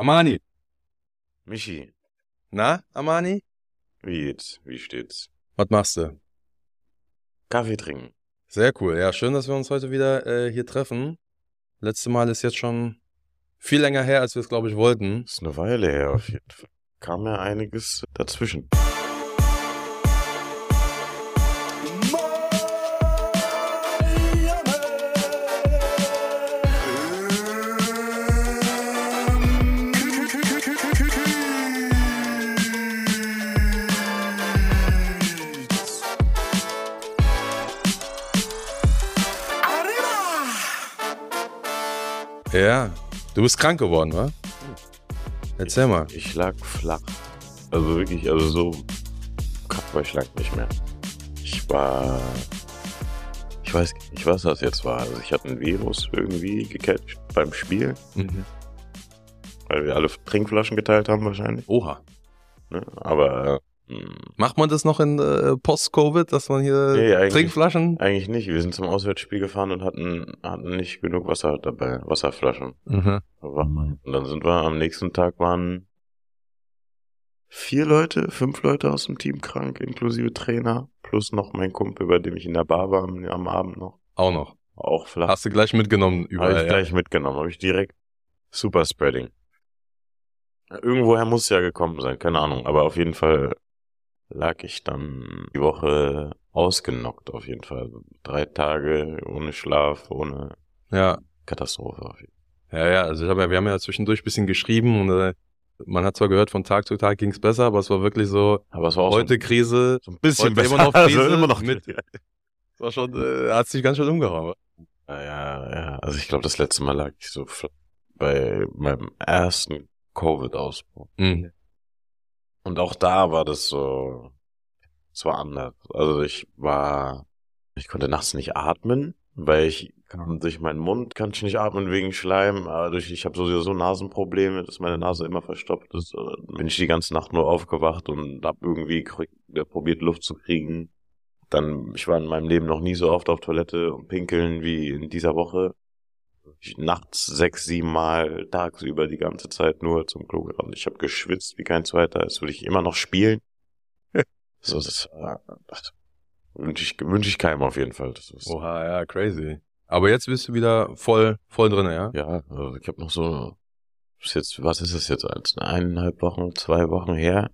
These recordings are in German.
Amani. Michi, Na, Amani? wie geht's? Wie steht's? Was machst du? Kaffee trinken. Sehr cool. Ja, schön, dass wir uns heute wieder äh, hier treffen. Letzte Mal ist jetzt schon viel länger her, als wir es, glaube ich, wollten. Ist eine Weile her auf jeden Fall. Kam ja einiges dazwischen. Ja, du bist krank geworden, wa? Erzähl mal. Ich lag flach. Also wirklich, also so krank war ich lang nicht mehr. Ich war. Ich weiß nicht, was das jetzt war. Also ich hatte ein Virus irgendwie gecatcht beim Spiel, Mhm. weil wir alle Trinkflaschen geteilt haben wahrscheinlich. Oha. Ne? Aber Macht man das noch in äh, Post-Covid, dass man hier Nee, eigentlich- Trinkflaschen? eigentlich nicht. Wir sind zum Auswärtsspiel gefahren und hatten, hatten nicht genug Wasser dabei, Wasserflaschen. Mhm. Und dann sind wir am nächsten Tag waren vier Leute, fünf Leute aus dem Team krank, inklusive Trainer, plus noch mein Kumpel, bei dem ich in der Bar war am, am Abend noch. Auch noch. Auch flach. Hast du gleich mitgenommen Habe überall. ich ja. gleich mitgenommen, habe ich direkt Super Spreading. Irgendwoher muss es ja gekommen sein, keine Ahnung, aber auf jeden Fall lag ich dann die Woche ausgenockt, auf jeden Fall. Drei Tage ohne Schlaf, ohne ja. Katastrophe. Auf jeden Ja, ja, also ich hab ja, wir haben ja zwischendurch ein bisschen geschrieben und äh, man hat zwar gehört, von Tag zu Tag ging es besser, aber es war wirklich so. Aber es war auch heute Krise, so, so ein bisschen heute immer besser. noch Krise Also immer noch mit- es war schon, äh, hat sich ganz schön umgehauen. Ja, ja, ja. Also ich glaube, das letzte Mal lag ich so bei meinem ersten Covid-Ausbruch. Mhm. Und auch da war das so, es war anders. Also ich war, ich konnte nachts nicht atmen, weil ich kam durch meinen Mund, kann ich nicht atmen wegen Schleim, aber durch, ich habe sowieso Nasenprobleme, dass meine Nase immer verstopft ist. Bin ich die ganze Nacht nur aufgewacht und hab irgendwie probiert Luft zu kriegen. Dann, ich war in meinem Leben noch nie so oft auf Toilette und pinkeln wie in dieser Woche. Ich nachts sechs, sieben Mal tagsüber die ganze Zeit nur zum Klo gerannt. Ich habe geschwitzt wie kein zweiter. Als würde ich immer noch spielen. so, das wünsche ich, wünsch ich keinem auf jeden Fall. Oha, ja, crazy. Aber jetzt bist du wieder voll, voll drin, ja? Ja, also ich habe noch so, ist jetzt, was ist es jetzt, eineinhalb Wochen, zwei Wochen her.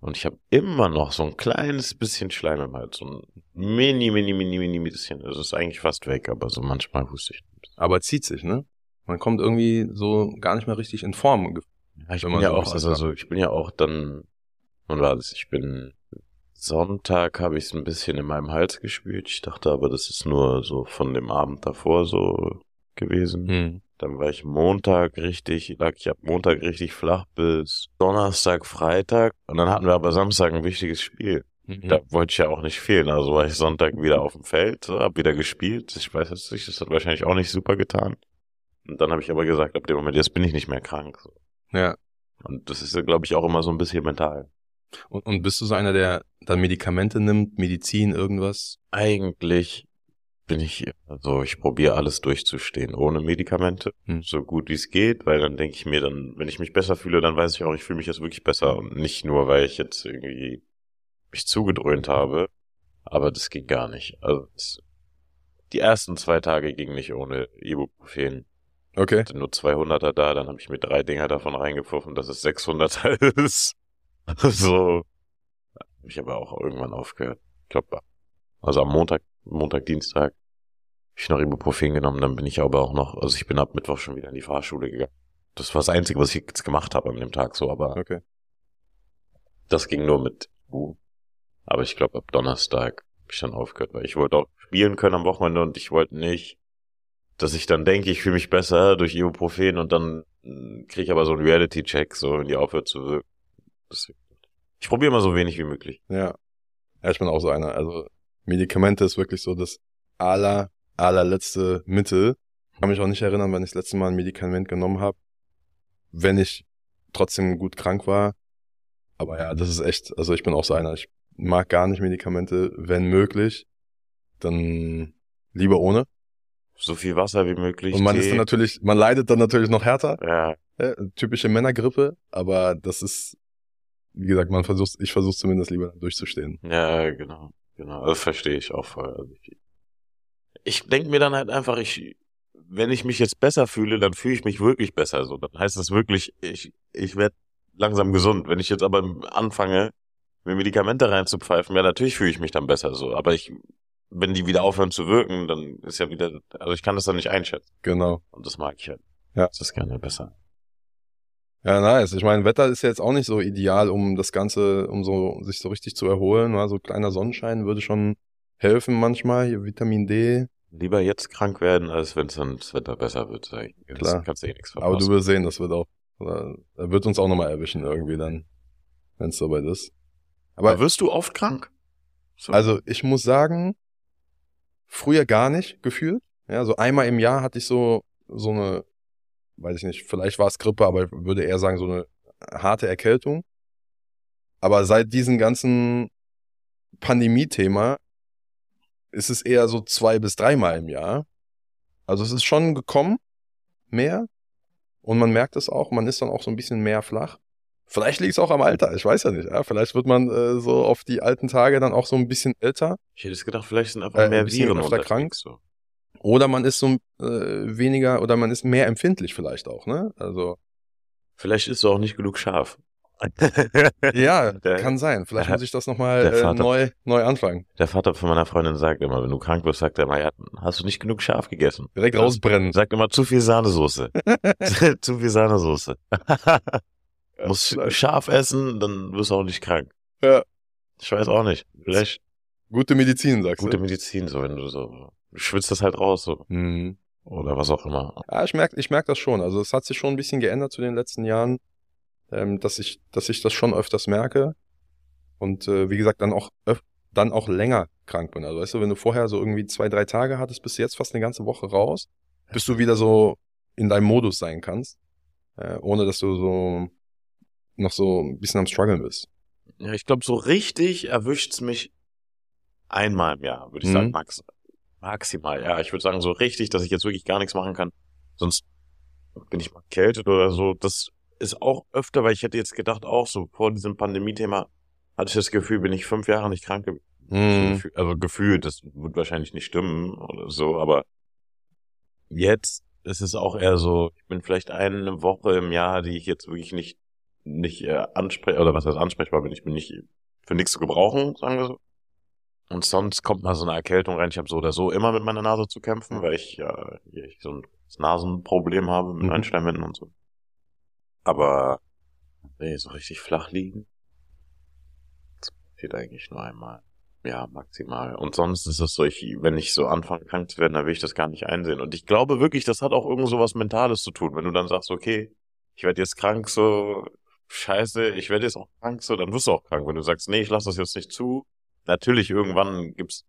Und ich habe immer noch so ein kleines bisschen Schleim im Hals. So ein mini, mini, mini, mini bisschen. Das ist eigentlich fast weg, aber so manchmal huste ich. Aber zieht sich, ne? Man kommt irgendwie so gar nicht mehr richtig in Form. Ja, ich bin ja so auch, also so, ich bin ja auch dann, wann war das? Ich bin Sonntag habe ich es ein bisschen in meinem Hals gespürt. Ich dachte aber, das ist nur so von dem Abend davor so gewesen. Hm. Dann war ich Montag richtig, lag ich ab Montag richtig flach bis Donnerstag, Freitag. Und dann hatten wir aber Samstag ein wichtiges Spiel. Mhm. Da wollte ich ja auch nicht fehlen. Also war ich Sonntag wieder auf dem Feld, so, hab wieder gespielt. Ich weiß jetzt nicht, das hat wahrscheinlich auch nicht super getan. Und dann habe ich aber gesagt, ab dem Moment, jetzt bin ich nicht mehr krank. Ja. Und das ist, glaube ich, auch immer so ein bisschen mental. Und, und bist du so einer, der dann Medikamente nimmt, Medizin, irgendwas? Eigentlich bin ich, also ich probiere alles durchzustehen, ohne Medikamente, Hm. so gut wie es geht, weil dann denke ich mir dann, wenn ich mich besser fühle, dann weiß ich auch, ich fühle mich jetzt wirklich besser und nicht nur, weil ich jetzt irgendwie mich zugedröhnt habe, aber das ging gar nicht. Also es, die ersten zwei Tage ging nicht ohne Ibuprofen. Okay. Ich hatte nur 200er da, dann habe ich mir drei Dinger davon reingepfiffen, dass es 600er ist. so. Ich aber auch irgendwann aufgehört. Ich glaube, also am Montag, Montag, Dienstag ich noch Ibuprofen genommen, dann bin ich aber auch noch, also ich bin ab Mittwoch schon wieder in die Fahrschule gegangen. Das war das Einzige, was ich jetzt gemacht habe an dem Tag so, aber Okay. das ging nur mit Ibu. Aber ich glaube, ab Donnerstag habe ich dann aufgehört, weil ich wollte auch spielen können am Wochenende und ich wollte nicht, dass ich dann denke, ich fühle mich besser durch Ibuprofen und dann kriege ich aber so einen Reality-Check, so wenn die aufhört zu wirken. Ich probiere mal so wenig wie möglich. Ja. Ja, ich bin auch so einer. Also Medikamente ist wirklich so das aller, allerletzte Mittel. Ich kann mich auch nicht erinnern, wann ich das letzte Mal ein Medikament genommen habe. Wenn ich trotzdem gut krank war. Aber ja, das ist echt, also ich bin auch so einer. Ich mag gar nicht Medikamente, wenn möglich. Dann lieber ohne. So viel Wasser wie möglich. Und man Tee. ist dann natürlich, man leidet dann natürlich noch härter. ja, äh, typische Männergrippe, aber das ist, wie gesagt, man versucht, ich versuche zumindest lieber durchzustehen. Ja, genau, genau. Das verstehe ich auch voll. Also ich ich denke mir dann halt einfach, ich, wenn ich mich jetzt besser fühle, dann fühle ich mich wirklich besser. So, dann heißt das wirklich, ich, ich werde langsam gesund. Wenn ich jetzt aber anfange, mir Medikamente reinzupfeifen, ja, natürlich fühle ich mich dann besser so. Aber ich, wenn die wieder aufhören zu wirken, dann ist ja wieder, also ich kann das dann nicht einschätzen. Genau. Und das mag ich halt. Ja. Das ist gerne besser. Ja, nice. Ich meine, Wetter ist ja jetzt auch nicht so ideal, um das Ganze, um so sich so richtig zu erholen. Also kleiner Sonnenschein würde schon helfen manchmal. Hier Vitamin D. Lieber jetzt krank werden, als wenn es dann das Wetter besser wird. Sag ich. Das Klar. kannst du eh nichts verpassen. Aber du wirst sehen, das wird auch, oder, er wird uns auch nochmal erwischen irgendwie dann, wenn es soweit ist. Aber Aber wirst du oft krank? So. also ich muss sagen, früher gar nicht gefühlt. Ja, so einmal im Jahr hatte ich so, so eine, weiß ich nicht, vielleicht war es Grippe, aber ich würde eher sagen, so eine harte Erkältung. Aber seit diesem ganzen Pandemie-Thema ist es eher so zwei bis dreimal im Jahr. Also es ist schon gekommen, mehr. Und man merkt es auch, man ist dann auch so ein bisschen mehr flach. Vielleicht liegt es auch am Alter, ich weiß ja nicht. Ja? Vielleicht wird man äh, so auf die alten Tage dann auch so ein bisschen älter. ich hätte es gedacht, vielleicht sind einfach Äh, ein mehr bisschen Viren unterwegs, krank. So. Oder man ist so äh, weniger, oder man ist mehr empfindlich vielleicht auch, ne? Also, Vielleicht ist du auch nicht genug scharf. ja, Der- kann sein. Vielleicht der- muss ich das nochmal äh, neu, neu anfangen. Der Vater von meiner Freundin sagt immer, wenn du krank bist, sagt er immer, ja, hast du nicht genug scharf gegessen? Direkt rausbrennen. Sagt immer, zu viel Sahnesoße. zu viel Sahnesoße. Musst vielleicht. scharf essen, dann wirst du auch nicht krank. Ja. Ich weiß auch nicht. Vielleicht Gute Medizin, sagst gute du. Medizin, so wenn du so, du schwitzt das halt raus, so. Mhm. Oder was auch immer. Ja, ich merke ich merk das schon. Also es hat sich schon ein bisschen geändert zu den letzten Jahren, ähm, dass, ich, dass ich das schon öfters merke. Und äh, wie gesagt, dann auch, dann auch länger krank bin. Also weißt du, wenn du vorher so irgendwie zwei, drei Tage hattest, bist du jetzt fast eine ganze Woche raus, bis du wieder so in deinem Modus sein kannst, äh, ohne dass du so noch so ein bisschen am struggeln bist. Ja, ich glaube, so richtig erwischt's mich einmal im Jahr, würde ich Mhm. sagen, max, maximal. Ja, ich würde sagen, so richtig, dass ich jetzt wirklich gar nichts machen kann. Sonst bin ich mal kältet oder so. Das ist auch öfter, weil ich hätte jetzt gedacht, auch so vor diesem Pandemie-Thema hatte ich das Gefühl, bin ich fünf Jahre nicht krank gewesen. Mhm. Gefühl- Also gefühlt, das wird wahrscheinlich nicht stimmen oder so, aber jetzt ist es auch eher so, ich bin vielleicht eine Woche im Jahr, die ich jetzt wirklich nicht, nicht äh, anspreche, oder was heißt ansprechbar bin, ich bin nicht für nichts zu gebrauchen, sagen wir so. Und sonst kommt mal so eine Erkältung rein. Ich habe so oder so immer mit meiner Nase zu kämpfen, weil ich ja hier ich so ein Nasenproblem habe mit Mhm. Einschleimhänden und so. Aber nee, so richtig flach liegen. Das passiert eigentlich nur einmal. Ja, maximal. Und sonst ist es so, ich, wenn ich so anfange krank zu werden, dann will ich das gar nicht einsehen. Und ich glaube wirklich, das hat auch irgend so was Mentales zu tun. Wenn du dann sagst, okay, ich werde jetzt krank, so, scheiße, ich werde jetzt auch krank, so, dann wirst du auch krank. Wenn du sagst, nee, ich lasse das jetzt nicht zu, natürlich, irgendwann gibt's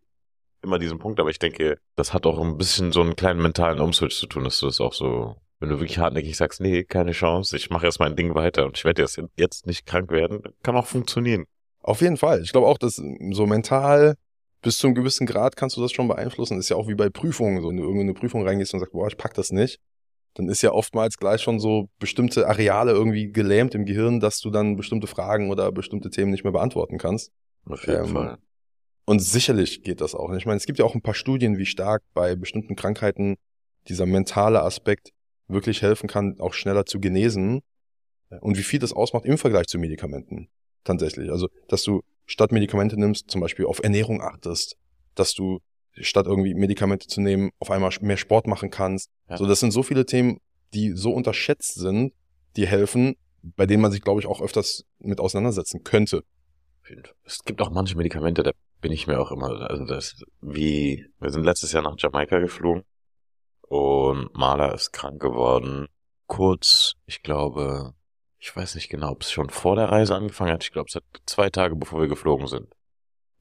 immer diesen Punkt, aber ich denke, das hat auch ein bisschen so einen kleinen mentalen Umswitch zu tun, dass du das auch so, wenn du wirklich hartnäckig sagst, nee, keine Chance, ich mache jetzt mein Ding weiter und ich werde jetzt, jetzt nicht krank werden, kann auch funktionieren. Auf jeden Fall. Ich glaube auch, dass so mental bis zu einem gewissen Grad kannst du das schon beeinflussen. Ist ja auch wie bei Prüfungen. So, wenn du irgendwo in eine Prüfung reingehst und sagst, boah, ich pack das nicht, dann ist ja oftmals gleich schon so bestimmte Areale irgendwie gelähmt im Gehirn, dass du dann bestimmte Fragen oder bestimmte Themen nicht mehr beantworten kannst. Auf jeden Ähm, Fall. Und sicherlich geht das auch. Ich meine, es gibt ja auch ein paar Studien, wie stark bei bestimmten Krankheiten dieser mentale Aspekt wirklich helfen kann, auch schneller zu genesen und wie viel das ausmacht im Vergleich zu Medikamenten. Tatsächlich. Also, dass du statt Medikamente nimmst, zum Beispiel auf Ernährung achtest, dass du statt irgendwie Medikamente zu nehmen, auf einmal mehr Sport machen kannst. Ja. So, das sind so viele Themen, die so unterschätzt sind, die helfen, bei denen man sich, glaube ich, auch öfters mit auseinandersetzen könnte. Es gibt auch manche Medikamente, da bin ich mir auch immer, also das, wie, wir sind letztes Jahr nach Jamaika geflogen und Marla ist krank geworden. Kurz, ich glaube, ich weiß nicht genau, ob es schon vor der Reise angefangen hat. Ich glaube, es hat zwei Tage bevor wir geflogen sind,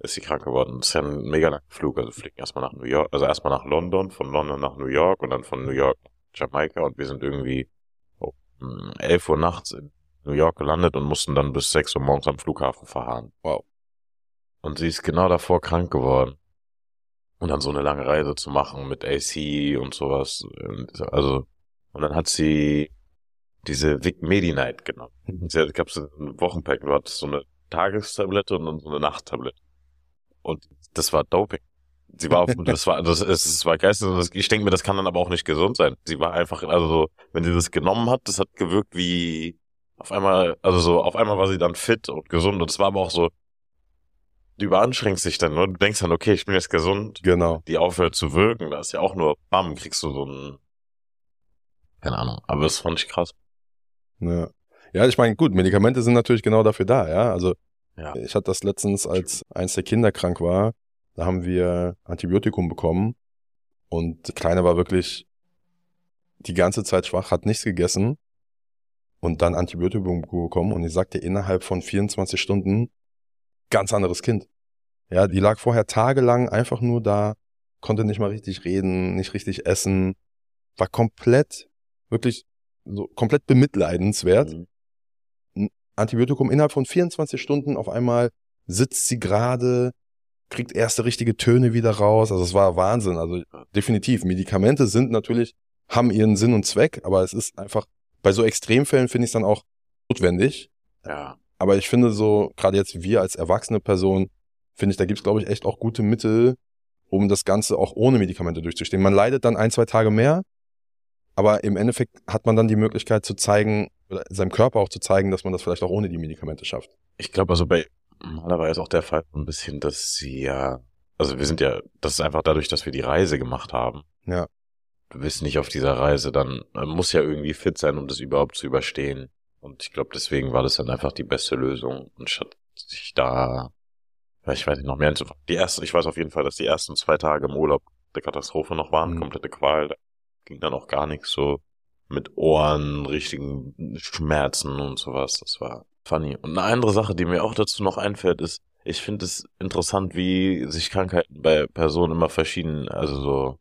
ist sie krank geworden. Das ist ja ein mega langer Flug, also fliegen erstmal nach New York, also erstmal nach London, von London nach New York und dann von New York nach Jamaika und wir sind irgendwie oh, um 11 Uhr nachts in New York gelandet und mussten dann bis 6 Uhr morgens am Flughafen verharren. Wow. Und sie ist genau davor krank geworden. Und dann so eine lange Reise zu machen mit AC und sowas. Und Also, und dann hat sie diese Vic Medi-Night genommen. Mhm. Da gab es ein Wochenpack, du hattest so eine Tagestablette und dann so eine Nachttablette. Und das war Doping. Sie war auf, das war, das, es, es war geistig, das- ich denke mir, das kann dann aber auch nicht gesund sein. Sie war einfach, also so, wenn sie das genommen hat, das hat gewirkt wie, auf einmal, also so, auf einmal war sie dann fit und gesund und es war aber auch so, du überanstrengst dich dann, nur du denkst dann, okay, ich bin jetzt gesund, Genau. die aufhört zu wirken, da ist ja auch nur, bam, kriegst du so ein, keine Ahnung, aber das fand ich krass. Ja, ja ich meine, gut, Medikamente sind natürlich genau dafür da, ja. Also Ja. ich hatte das letztens, als eins der Kinder krank war, da haben wir Antibiotikum bekommen und die Kleine war wirklich die ganze Zeit schwach, hat nichts gegessen und dann Antibiotikum bekommen und ich sagte innerhalb von 24 Stunden ganz anderes Kind. Ja, die lag vorher tagelang einfach nur da, konnte nicht mal richtig reden, nicht richtig essen, war komplett, wirklich so komplett bemitleidenswert. Mhm. Antibiotikum innerhalb von 24 Stunden auf einmal sitzt sie gerade, kriegt erste richtige Töne wieder raus. Also es war Wahnsinn. Also definitiv. Medikamente sind natürlich, haben ihren Sinn und Zweck, aber es ist einfach, bei so Extremfällen finde ich es dann auch notwendig. Ja. Aber ich finde so, gerade jetzt wir als erwachsene Person, finde ich, da gibt es, glaube ich, echt auch gute Mittel, um das Ganze auch ohne Medikamente durchzustehen. Man leidet dann ein, zwei Tage mehr, aber im Endeffekt hat man dann die Möglichkeit zu zeigen, oder seinem Körper auch zu zeigen, dass man das vielleicht auch ohne die Medikamente schafft. Ich glaube also bei normalerweise auch der Fall ein bisschen, dass sie ja, also wir sind ja, das ist einfach dadurch, dass wir die Reise gemacht haben. Ja. Du bist nicht auf dieser Reise, dann man muss ja irgendwie fit sein, um das überhaupt zu überstehen. Und ich glaube, deswegen war das dann einfach die beste Lösung. Und statt sich da, ich weiß nicht noch mehr, die ersten, ich weiß auf jeden Fall, dass die ersten zwei Tage im Urlaub der Katastrophe noch waren, Mhm. komplette Qual. Da ging dann auch gar nichts so mit Ohren, richtigen Schmerzen und sowas. Das war funny. Und eine andere Sache, die mir auch dazu noch einfällt, ist, ich finde es interessant, wie sich Krankheiten bei Personen immer verschieden, also so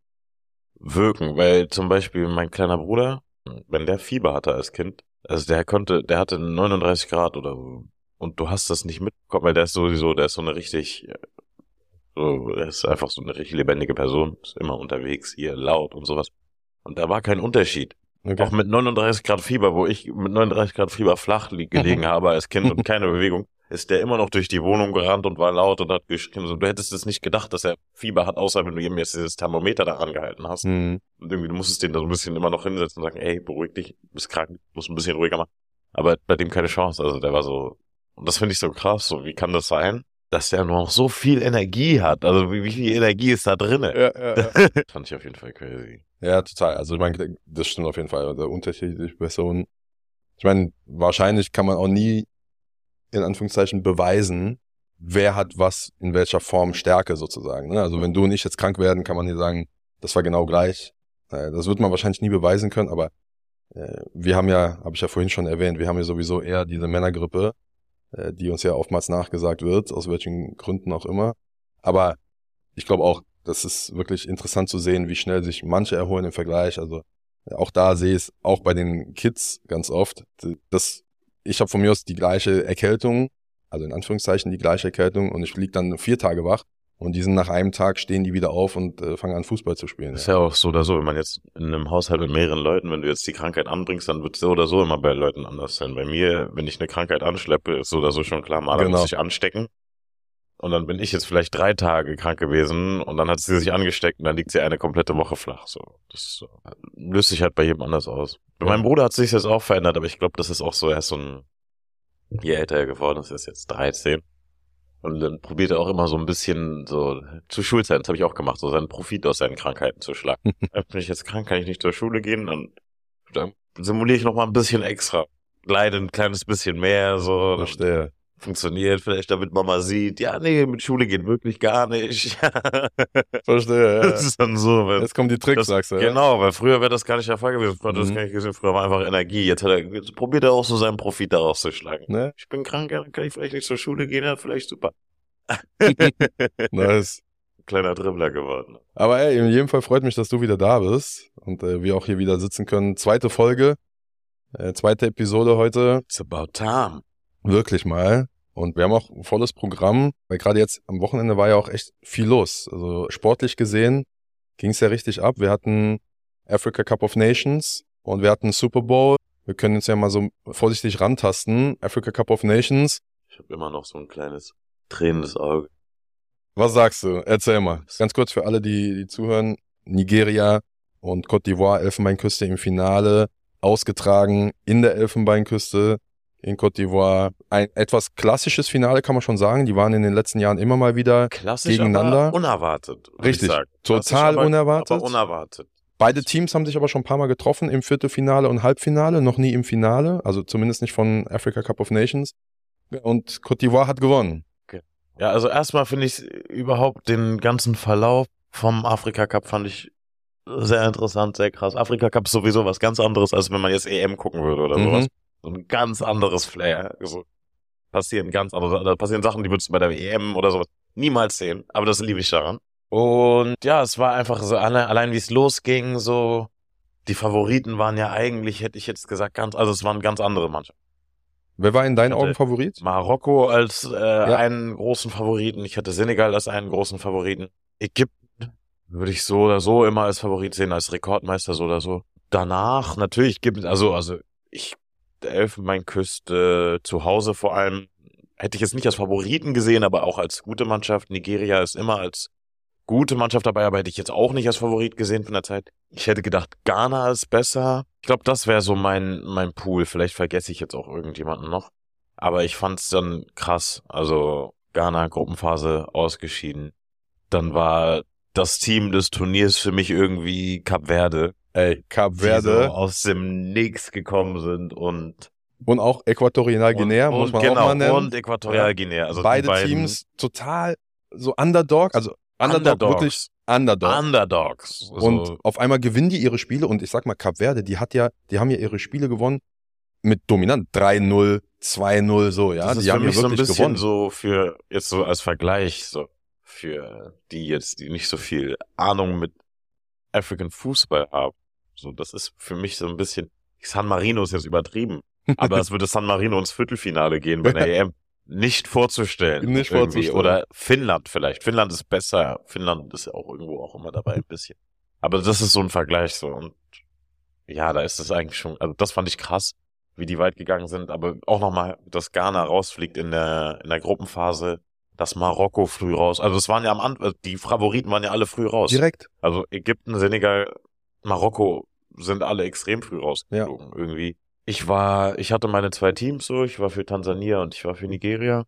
wirken. Weil zum Beispiel mein kleiner Bruder, wenn der Fieber hatte als Kind, also der konnte, der hatte 39 Grad oder so. Und du hast das nicht mitbekommen, weil der ist sowieso, der ist so eine richtig, so, der ist einfach so eine richtig lebendige Person, ist immer unterwegs, hier laut und sowas. Und da war kein Unterschied. Okay. Auch mit 39 Grad Fieber, wo ich mit 39 Grad Fieber flach gelegen habe als Kind und keine Bewegung, ist der immer noch durch die Wohnung gerannt und war laut und hat geschrien. So, du hättest es nicht gedacht, dass er Fieber hat, außer wenn du ihm jetzt dieses Thermometer da angehalten hast. Mhm. Und irgendwie, du musstest den da so ein bisschen immer noch hinsetzen und sagen, ey, beruhig dich, du bist krank, musst ein bisschen ruhiger machen. Aber bei dem keine Chance. Also der war so, und das finde ich so krass, so, wie kann das sein? Dass der noch so viel Energie hat. Also wie, wie viel Energie ist da drinne? Ja, ja, ja. Fand ich auf jeden Fall crazy. Ja, total. Also ich meine, das stimmt auf jeden Fall. Der unterschiedliche Personen. Ich meine, wahrscheinlich kann man auch nie in Anführungszeichen beweisen, wer hat was in welcher Form Stärke sozusagen. Ne? Also wenn du und ich jetzt krank werden, kann man hier sagen, das war genau gleich. Äh, Das wird man wahrscheinlich nie beweisen können, aber äh, wir haben ja, habe ich ja vorhin schon erwähnt, wir haben ja sowieso eher diese Männergrippe, äh, die uns ja oftmals nachgesagt wird, aus welchen Gründen auch immer. Aber ich glaube auch, das ist wirklich interessant zu sehen, wie schnell sich manche erholen im Vergleich. Also auch da sehe ich es auch bei den Kids ganz oft. Das, ich habe von mir aus die gleiche Erkältung, also in Anführungszeichen die gleiche Erkältung und ich lieg dann vier Tage wach und die sind nach einem Tag stehen die wieder auf und äh, fangen an Fußball zu spielen. Ist ja auch so oder so, wenn man jetzt in einem Haushalt mit mehreren Leuten, wenn du jetzt die Krankheit anbringst, dann wird es so oder so immer bei Leuten anders sein. Bei mir, wenn ich eine Krankheit anschleppe, ist so oder so schon klar, Maler Genau. muss sich anstecken. Und dann bin ich jetzt vielleicht drei Tage krank gewesen und dann hat sie sich angesteckt und dann liegt sie eine komplette Woche flach. So, das so. löst sich halt bei jedem anders aus. Bei meinem Bruder hat sich jetzt auch verändert, aber ich glaube, das ist auch so, er ist so ein, je älter er geworden ist, er ist jetzt 13. Und dann probiert er auch immer so ein bisschen so zu Schulzeiten, das habe ich auch gemacht, so seinen Profit aus seinen Krankheiten zu schlagen. Äh, Bin ich jetzt krank, kann ich nicht zur Schule gehen, dann, dann simuliere ich noch mal ein bisschen extra. Leide ein kleines bisschen mehr, so. Verstehe. Funktioniert vielleicht, damit Mama sieht, ja, nee, mit Schule geht wirklich gar nicht. Verstehe, das ist dann so. Weil, Jetzt kommen die Tricks, das, sagst du. ja? genau, weil früher wäre das gar nicht der Fall gewesen. Früher hat das Mhm. gar nicht gesehen. Früher war einfach Energie. Jetzt, hat er, jetzt probiert er auch so seinen Profit daraus zu schlagen. Ne? Ich bin krank, ja, dann kann ich vielleicht nicht zur Schule gehen, ja, vielleicht super. Nice. Kleiner Dribbler geworden. Aber ey, in jedem Fall freut mich, dass du wieder da bist und äh, wir auch hier wieder sitzen können. Zweite Folge, äh, zweite Episode heute, It's about time. Wirklich mal. Und wir haben auch ein volles Programm, weil gerade jetzt am Wochenende war ja auch echt viel los. Also sportlich gesehen ging es ja richtig ab. Wir hatten Africa Cup of Nations und wir hatten Super Bowl. Wir können uns ja mal so vorsichtig rantasten. Africa Cup of Nations. Ich habe immer noch so ein kleines tränendes Auge. Was sagst du? Erzähl mal. Ganz kurz für alle, die, die zuhören. Nigeria und Côte d'Ivoire, Elfenbeinküste im Finale, ausgetragen in der Elfenbeinküste in Côte d'Ivoire. Ein etwas klassisches Finale kann man schon sagen. Die waren in den letzten Jahren immer mal wieder Klassisch, gegeneinander. unerwartet. Richtig. Total aber, unerwartet. Aber unerwartet. Beide Teams haben sich aber schon ein paar Mal getroffen im Viertelfinale und Halbfinale, noch nie im Finale, also zumindest nicht von Africa Cup of Nations. Und Côte d'Ivoire hat gewonnen. Ja, also erstmal finde ich überhaupt den ganzen Verlauf vom Afrika Cup fand ich sehr interessant, sehr krass. Afrika Cup ist sowieso was ganz anderes, als wenn man jetzt EM gucken würde oder Mhm. sowas. So ein ganz anderes Flair. So passieren ganz andere, da passieren Sachen, die würdest du bei der EM oder sowas niemals sehen. Aber das liebe ich daran. Und ja, es war einfach so, allein, allein wie es losging, so, die Favoriten waren ja eigentlich, hätte ich jetzt gesagt, ganz, also es waren ganz andere Mannschaften. Wer war in deinen Augen Favorit? Marokko als äh, einen großen Favoriten. Ich hatte Senegal als einen großen Favoriten. Ägypten würde ich so oder so immer als Favorit sehen, als Rekordmeister so oder so. Danach natürlich gibt es, also, also ich, Elfenbeinküste zu Hause vor allem, hätte ich jetzt nicht als Favoriten gesehen, aber auch als gute Mannschaft. Nigeria ist immer als gute Mannschaft dabei, aber hätte ich jetzt auch nicht als Favorit gesehen von der Zeit. Ich hätte gedacht, Ghana ist besser. Ich glaube, das wäre so mein, mein Pool. Vielleicht vergesse ich jetzt auch irgendjemanden noch. Aber ich fand's dann krass. Also Ghana Gruppenphase ausgeschieden. Dann war das Team des Turniers für mich irgendwie Cap Verde, Ey, Cap Verde so aus dem Nix gekommen sind und und auch Äquatorial Guinea, und, muss man genau, auch mal nennen. und Äquatorial Guinea. Also Beide Teams total so Underdog, also Underdog, wirklich Underdog. Underdogs. So, Und auf einmal gewinnen die ihre Spiele und ich sag mal, Cap Verde, die hat ja, die haben ja ihre Spiele gewonnen mit dominant 3-0, 2-0, so, ja. das ist die haben ja mich so ein wirklich bisschen gewonnen. so für, jetzt so als Vergleich, so für die jetzt, die nicht so viel Ahnung mit African Fußball haben. So, das ist für mich so ein bisschen, San Marino ist jetzt übertrieben, aber es würde San Marino ins Viertelfinale gehen bei der EM. Nicht vorzustellen. Nicht vorzustellen. Oder Finnland vielleicht. Finnland ist besser. Finnland ist ja auch irgendwo auch immer dabei ein bisschen. Aber das ist so ein Vergleich so. Und ja, da ist es eigentlich schon, also das fand ich krass, wie die weit gegangen sind. Aber auch nochmal, dass Ghana rausfliegt in der, in der Gruppenphase, dass Marokko früh raus. Also es waren ja am Anfang, die Favoriten waren ja alle früh raus. Direkt. Also Ägypten, Senegal, Marokko sind alle extrem früh rausgeflogen irgendwie. Ich war, ich hatte meine zwei Teams so, ich war für Tansania und ich war für Nigeria.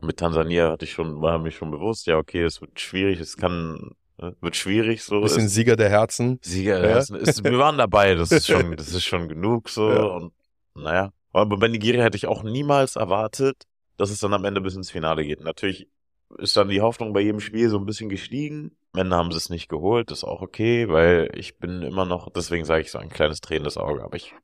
Mit Tansania hatte ich schon, war mir schon bewusst, ja okay, es wird schwierig, es kann, äh, wird schwierig so. Bisschen es, Sieger der Herzen. Sieger, Ja. das ist, wir waren dabei, das ist schon, das ist schon genug so Ja. und naja. Aber bei Nigeria hätte ich auch niemals erwartet, dass es dann am Ende bis ins Finale geht. Natürlich ist dann die Hoffnung bei jedem Spiel so ein bisschen gestiegen. Am Ende haben sie es nicht geholt, ist auch okay, weil ich bin immer noch, deswegen sage ich so ein kleines tränendes Auge, aber ich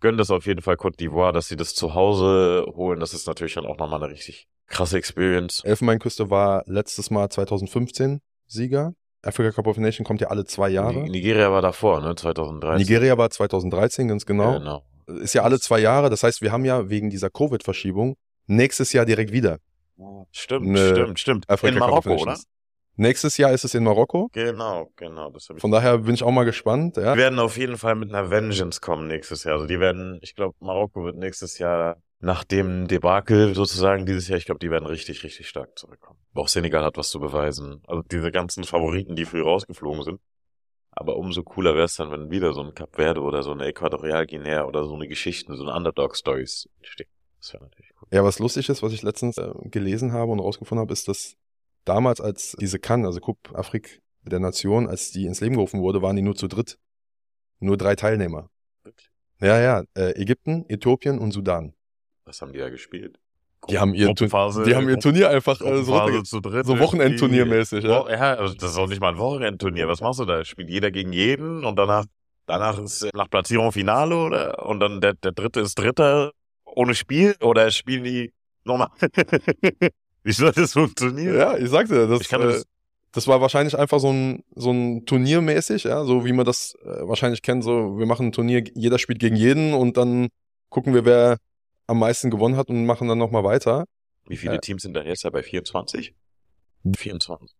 gönne das auf jeden Fall Côte d'Ivoire, dass sie das zu Hause holen. Das ist natürlich dann auch nochmal eine richtig krasse Experience. Elfenbeinküste war letztes Mal 2015 Sieger. Africa Cup of Nations kommt ja alle zwei Jahre. Ni- Nigeria war davor, ne, 2013. Nigeria war 2013, ganz genau. Genau. Ist ja alle zwei Jahre. Das heißt, wir haben ja wegen dieser Covid-Verschiebung nächstes Jahr direkt wieder. Stimmt, stimmt, stimmt. Africa In Cup of Marokko, oder? Nächstes Jahr ist es in Marokko. Genau, genau. Das ich Von daher bin ich auch mal gespannt. Ja. Die werden auf jeden Fall mit einer Vengeance kommen nächstes Jahr. Also die werden, ich glaube, Marokko wird nächstes Jahr nach dem Debakel sozusagen dieses Jahr, ich glaube, die werden richtig, richtig stark zurückkommen. Auch Senegal hat was zu beweisen. Also diese ganzen Favoriten, die früh rausgeflogen sind. Aber umso cooler wäre es dann, wenn wieder so ein Cap Verde oder so eine Äquatorial Guinea oder so eine Geschichte, so eine Underdog-Stories entstehen. Das wäre natürlich cool. Ja, was lustig ist, was ich letztens äh, gelesen habe und rausgefunden habe, ist, dass damals, als diese Cannes, also Coupe Afrique der Nation, als die ins Leben gerufen wurde, waren die nur zu dritt. Nur drei Teilnehmer. Wirklich. Ja, ja, äh, Ägypten, Äthiopien und Sudan. Was haben die da gespielt? Die haben ihr, die haben ihr Turnier einfach äh, so, dritt so Wochenendturniermäßig, ja. Ja, also das ist auch nicht mal ein Wochenendturnier. Was machst du da? Spielt jeder gegen jeden und danach, danach ist äh, nach Platzierung Finale oder? Und dann der, der dritte ist Dritter ohne Spiel oder spielen die nochmal? Wie soll das funktionieren? Ja, ich sagte, ja, das, Ich kann äh, das- das war wahrscheinlich einfach so ein, so ein Turniermäßig, ja, so wie man das äh, wahrscheinlich kennt, so wir machen ein Turnier, jeder spielt gegen jeden und dann gucken wir, wer am meisten gewonnen hat und machen dann nochmal weiter. Wie viele Ja. Teams sind da jetzt da bei 24? 24.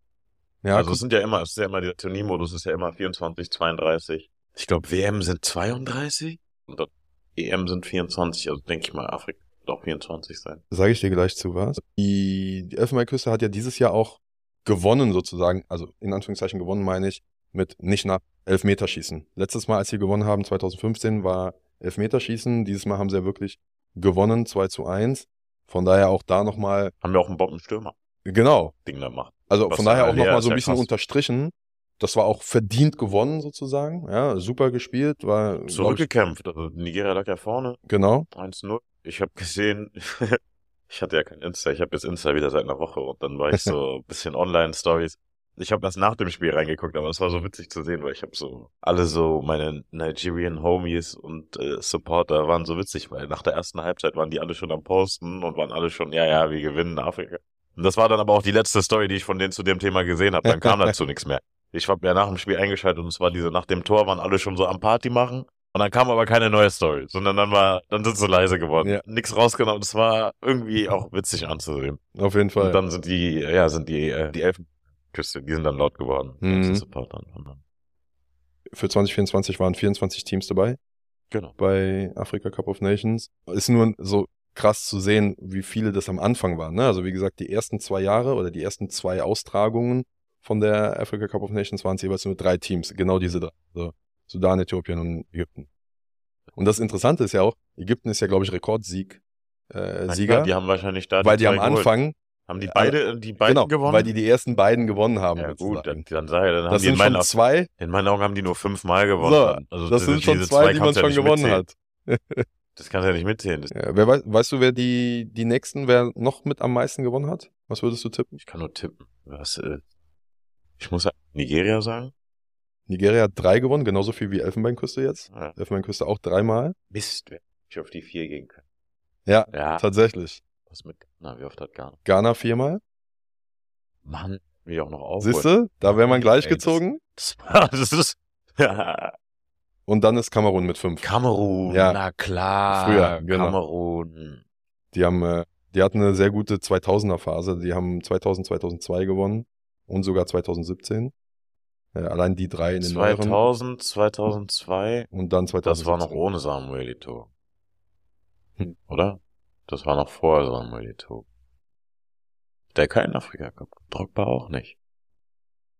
Ja, also es sind ja immer, es ist ja immer, der Turniermodus ist ja immer 24, 32. Ich glaube, WM sind 32 und dann EM sind 24, also denke ich mal, Afrika wird auch 24 sein. Sage ich dir gleich zu was. Die, die Elfenbeinküste hat ja dieses Jahr auch gewonnen sozusagen, also in Anführungszeichen gewonnen meine ich, mit nicht nach Elfmeterschießen. Letztes Mal, als sie gewonnen haben, 2015, war Elfmeterschießen. Dieses Mal haben sie ja wirklich gewonnen, 2 zu 1. Von daher auch da nochmal, Haben wir auch einen Bombenstürmer, genau, Ding da macht. also Was von daher auch nochmal so ein bisschen krass. unterstrichen. Das war auch verdient gewonnen sozusagen. Ja, super gespielt, war glaub ich, Zurückgekämpft. Also Nigeria lag ja vorne, genau. 1-0. Ich habe gesehen, ich hatte ja kein Insta, ich habe jetzt Insta wieder seit einer Woche und dann war ich so ein bisschen Online-Stories. Ich habe das nach dem Spiel reingeguckt, aber es war so witzig zu sehen, weil ich habe so alle so meine Nigerian Homies und äh, Supporter waren so witzig, weil nach der ersten Halbzeit waren die alle schon am Posten und waren alle schon, ja, ja, wir gewinnen Afrika. Und das war dann aber auch die letzte Story, die ich von denen zu dem Thema gesehen habe. Dann kam dazu nichts mehr. Ich habe ja nach dem Spiel eingeschaltet und es war diese, nach dem Tor waren alle schon so am Party machen. Und dann kam aber keine neue Story, sondern dann war, dann sind sie leise geworden. Ja. Nix rausgenommen. Das war irgendwie auch witzig anzusehen. Auf jeden Fall. Und dann sind die, ja, sind die, äh, die Elfenküste, die sind dann laut geworden. Mhm. Für 2024 waren 24 Teams dabei. Genau. bei Africa Cup of Nations. Ist nur so krass zu sehen, wie viele das am Anfang waren. Ne? Also wie gesagt, die ersten zwei Jahre oder die ersten zwei Austragungen von der Africa Cup of Nations waren es jeweils nur drei Teams. Genau diese drei. Also Sudan, Äthiopien und Ägypten. Und das Interessante ist ja auch, Ägypten ist ja, glaube ich, Rekordsieger. Äh, Na Sieger, klar, Die haben wahrscheinlich da weil die zwei am geholt. Anfang, Haben die beide, die beiden genau, gewonnen? weil die die ersten beiden gewonnen haben. ja gut, dann, dann sag ich, dann haben das die in meinen, schon zwei, in meinen Augen haben die nur fünfmal gewonnen. so, also das diese- sind schon diese zwei, die man ja schon gewonnen mitzählen. hat. Das kannst du ja nicht mitzählen. Ja, wer weiß, weißt du, wer die, die nächsten, wer noch mit am meisten gewonnen hat? Was würdest du tippen? ich kann nur tippen. Was, äh, ich muss Nigeria sagen. Nigeria hat drei gewonnen, genauso viel wie Elfenbeinküste jetzt. Ja. Elfenbeinküste auch dreimal. Mist, wer ich auf die vier gehen können. Ja, Ja, tatsächlich. was mit, na, wie oft hat Ghana? Ghana viermal. Mann, will ich auch noch aufholen. Siehst du? Da wäre man Ey, gleich das- gezogen. Das, das ist, ja, Und dann ist Kamerun mit fünf. Kamerun, Ja. na klar. Früher, genau. Kamerun. Die haben, äh, die hatten eine sehr gute 2000er Phase. Die haben 2000, 2002 gewonnen und sogar 2017. Äh, allein die drei in den neueren. 2000, 2002. Und dann 2017. Das war noch ohne Samuel Eto'o. Hm. Oder? Das war noch vor Samuel Eto'o. Der keinen Afrika Cup. Drogba auch nicht.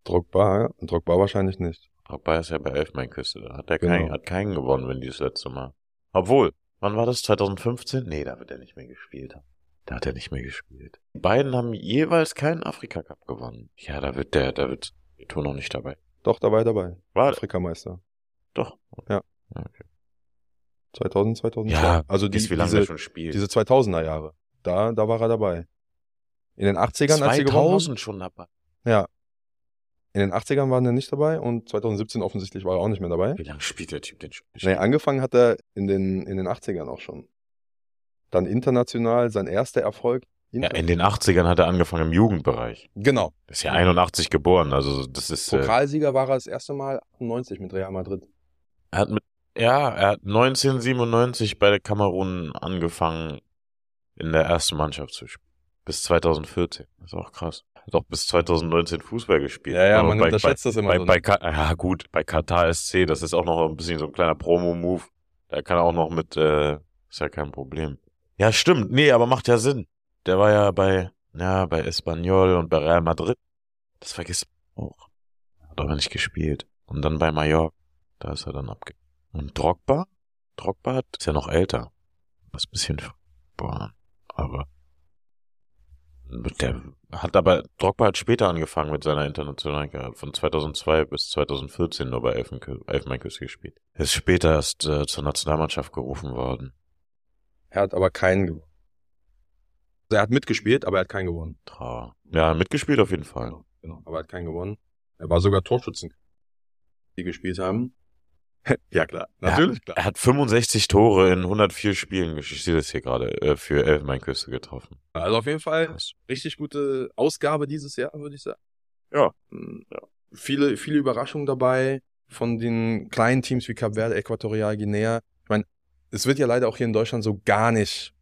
Drogba, ja. Drogba wahrscheinlich nicht. Drogba ist ja bei Elfmeinküste. Da hat er Genau. keinen, hat keinen gewonnen, wenn die das letzte Mal. Obwohl, wann war das? 2015? Nee, da wird er nicht mehr gespielt haben. Da hat er nicht mehr gespielt. Die beiden haben jeweils keinen Afrika Cup gewonnen. Ja, da wird der, da wird Eto'o noch nicht dabei. Doch, dabei, dabei. War Afrikameister. doch. Ja. Okay. 2000, 2002. Ja, also die, wie lange diese, schon spielt. diese 2000er Jahre. Da, da war er dabei. In den 80ern, als sie gewonnen haben, 2000 schon dabei. Ja. In den 80ern waren er nicht dabei und 2017 offensichtlich war er auch nicht mehr dabei. Wie lange spielt der Typ denn schon? Nee, angefangen hat er in den, in den 80ern auch schon. Dann international, sein erster Erfolg. Ja, in den 80ern hat er angefangen im Jugendbereich. genau. Ist ja 81 geboren, also das ist. Äh, Pokalsieger war er das erste Mal 98 mit Real Madrid. er hat mit, ja, er hat 1997 bei der Kamerun angefangen, in der ersten Mannschaft zu spielen. Bis 2014. Das ist auch krass. Hat auch bis 2019 Fußball gespielt. Ja, ja, Aber man bei, unterschätzt bei, das immer Bei, so. bei, Ka- ja, gut, bei Katar SC, das ist auch noch ein bisschen so ein kleiner Promo-Move. Da kann er auch noch mit, äh, ist ja kein Problem. Ja, stimmt. Nee, aber macht ja Sinn. Der war ja bei, ja, bei Espanyol und bei Real Madrid. Das vergisst man auch. Hat aber nicht gespielt. Und dann bei Mallorca. Da ist er dann abge... Und Drogba? Drogba hat, ist ja noch älter. Was bisschen, boah, aber der hat aber, Drogba hat später angefangen mit seiner internationalen Karriere. Von 2002 bis 2014 nur bei Elfenbeinküste gespielt. Er ist später erst äh, zur Nationalmannschaft gerufen worden. Er hat aber keinen gewonnen. Also er hat mitgespielt, aber er hat keinen gewonnen. Trauer. Ja, mitgespielt auf jeden Fall. Genau, genau. Aber er hat keinen gewonnen. Er war sogar Torschützen, die gespielt haben. ja, klar. Natürlich, klar. Er hat 65 Tore in 104 Spielen, ich sehe das hier gerade, äh, für Elfenbeinküste getroffen. Also auf jeden Fall Krass. richtig gute Ausgabe dieses Jahr, würde ich sagen. Ja. Mm, ja. Viele, viele Überraschungen dabei von den kleinen Teams wie Cap Verde, Äquatorial Guinea. Ich meine, es wird ja leider auch hier in Deutschland so gar nicht,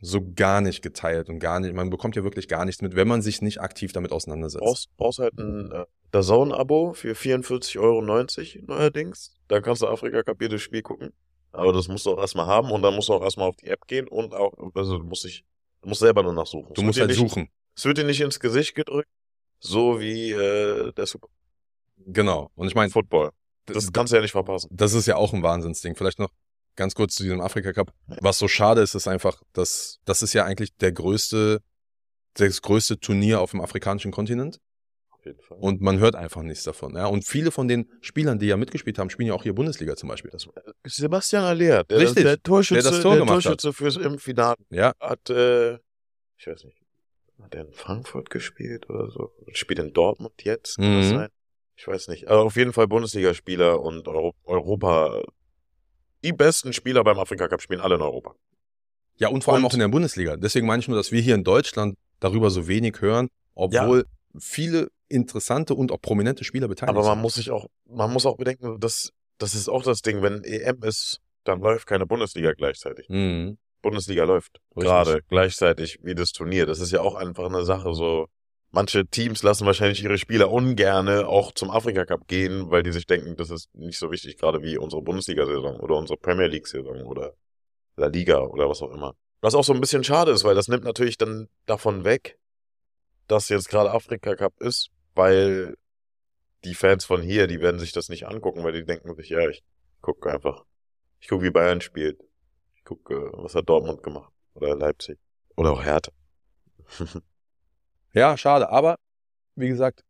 so gar nicht geteilt und gar nicht, man bekommt ja wirklich gar nichts mit, wenn man sich nicht aktiv damit auseinandersetzt. brauchst, brauchst halt ein äh, DAZN-Abo für 44,90 Euro neuerdings. Da kannst du Afrika Cup jedes Spiel gucken. Aber das musst du auch erstmal haben und dann musst du auch erstmal auf die App gehen und auch, also du musst dich, du musst selber nur nachsuchen. Du musst halt nicht, suchen. Es wird dir nicht ins Gesicht gedrückt, so wie äh, der Super Genau. Und ich meine, Football. Das kannst du ja nicht verpassen. das ist ja auch ein Wahnsinnsding. Vielleicht noch ganz kurz zu diesem Afrika Cup. Was so schade ist, ist einfach, dass das ist ja eigentlich der größte, das größte Turnier auf dem afrikanischen Kontinent Auf jeden Fall. und man hört einfach nichts davon. Ja, und viele von den Spielern, die ja mitgespielt haben, spielen ja auch hier Bundesliga zum Beispiel. Das, Sebastian Aller, der, Richtig, der Torschütze, der das Tor der gemacht hat. Torschütze fürs im Finale Ja, hat, äh, ich weiß nicht, hat er in Frankfurt gespielt oder so? Spielt in Dortmund jetzt? Kann das Mhm. sein? Ich weiß nicht. Aber auf jeden Fall Bundesligaspieler und Euro Europa. Die besten Spieler beim Afrika Cup spielen alle in Europa. ja und vor allem Und- auch in der Bundesliga. Deswegen meine ich nur, dass wir hier in Deutschland darüber so wenig hören, obwohl viele interessante und auch prominente Spieler beteiligt Aber man sind. muss sich auch, man muss auch bedenken, dass das ist auch das Ding, wenn EM ist, dann läuft keine Bundesliga gleichzeitig. Mhm. Bundesliga läuft Richtig. gerade gleichzeitig wie das Turnier. Das ist ja auch einfach eine Sache so. Manche Teams lassen wahrscheinlich ihre Spieler ungerne auch zum Afrika Cup gehen, weil die sich denken, das ist nicht so wichtig, gerade wie unsere Bundesliga-Saison oder unsere Premier League-Saison oder La Liga oder was auch immer. Was auch so ein bisschen schade ist, weil das nimmt natürlich dann davon weg, dass jetzt gerade Afrika Cup ist, weil die Fans von hier, die werden sich das nicht angucken, weil die denken sich, ja, ich gucke einfach. Ich gucke, wie Bayern spielt. Ich gucke, was hat Dortmund gemacht. Oder Leipzig. Oder auch Hertha. Ja, schade. Aber wie gesagt,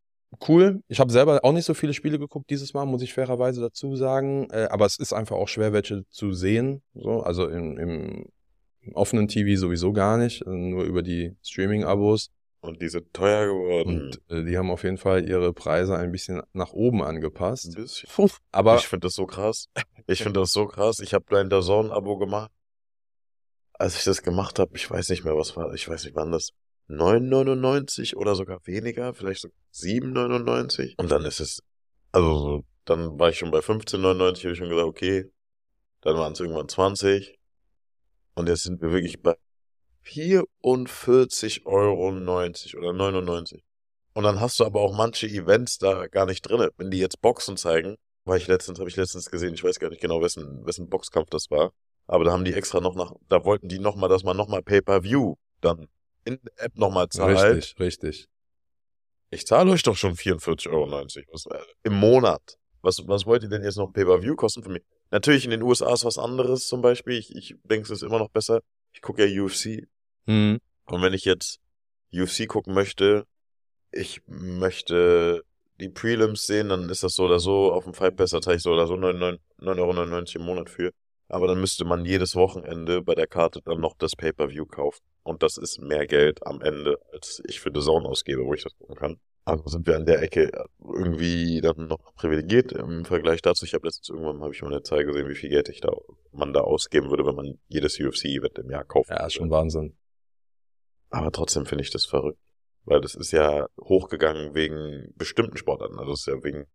cool. Ich habe selber auch nicht so viele Spiele geguckt dieses Mal, muss ich fairerweise dazu sagen. Äh, aber es ist einfach auch schwer, welche zu sehen. So, also im, im, offenen TV sowieso gar nicht, äh, nur über die Streaming-Abos. Und die sind teuer geworden. Und äh, die haben auf jeden Fall ihre Preise ein bisschen nach oben ein angepasst. bisschen. Aber ich finde das so krass. Ich finde das so krass. Ich habe ein Dazone-Abo gemacht. Als ich das gemacht habe, ich weiß nicht mehr, was war, ich weiß nicht, wann das 9,99 oder sogar weniger, vielleicht so 7,99. Und dann ist es, also so, dann war ich schon bei 15,99, habe ich schon gesagt, okay. Dann waren es irgendwann 20. Und jetzt sind wir wirklich bei 44,90 Euro oder 99. Und dann hast du aber auch manche Events da gar nicht drinne. Wenn die jetzt Boxen zeigen, war ich letztens, habe ich letztens gesehen, ich weiß gar nicht genau, wessen, wessen Boxkampf das war. Aber da haben die extra noch nach, da wollten die nochmal, dass man nochmal Pay-Per-View dann in der App nochmal zahlt. richtig, richtig. Ich zahle euch doch schon 44,90 Euro was, äh, im Monat. Was, was wollt ihr denn jetzt noch Pay-Per-View kosten für mich? Natürlich in den USA ist was anderes zum Beispiel. Ich, ich denke, es ist immer noch besser. Ich gucke ja UFC. Mhm. Und wenn ich jetzt UFC gucken möchte, ich möchte die Prelims sehen, dann ist das so oder so. Auf dem Fight Pass da zahle ich so oder so 9,99 9,99 Euro im Monat für. Aber dann müsste man jedes Wochenende bei der Karte dann noch das Pay-Per-View kaufen. Und das ist mehr Geld am Ende, als ich für The Zone ausgebe, wo ich das gucken kann. Also sind wir an der Ecke irgendwie dann noch privilegiert im Vergleich dazu. Ich habe letztens irgendwann habe ich mal eine Zahl gesehen, wie viel Geld ich da man da ausgeben würde, wenn man jedes UFC-Event im Jahr kauft. Ja, ist schon Wahnsinn. Aber trotzdem finde ich das verrückt. Weil das ist ja hochgegangen wegen bestimmten Sportarten. Also es ist ja wegen,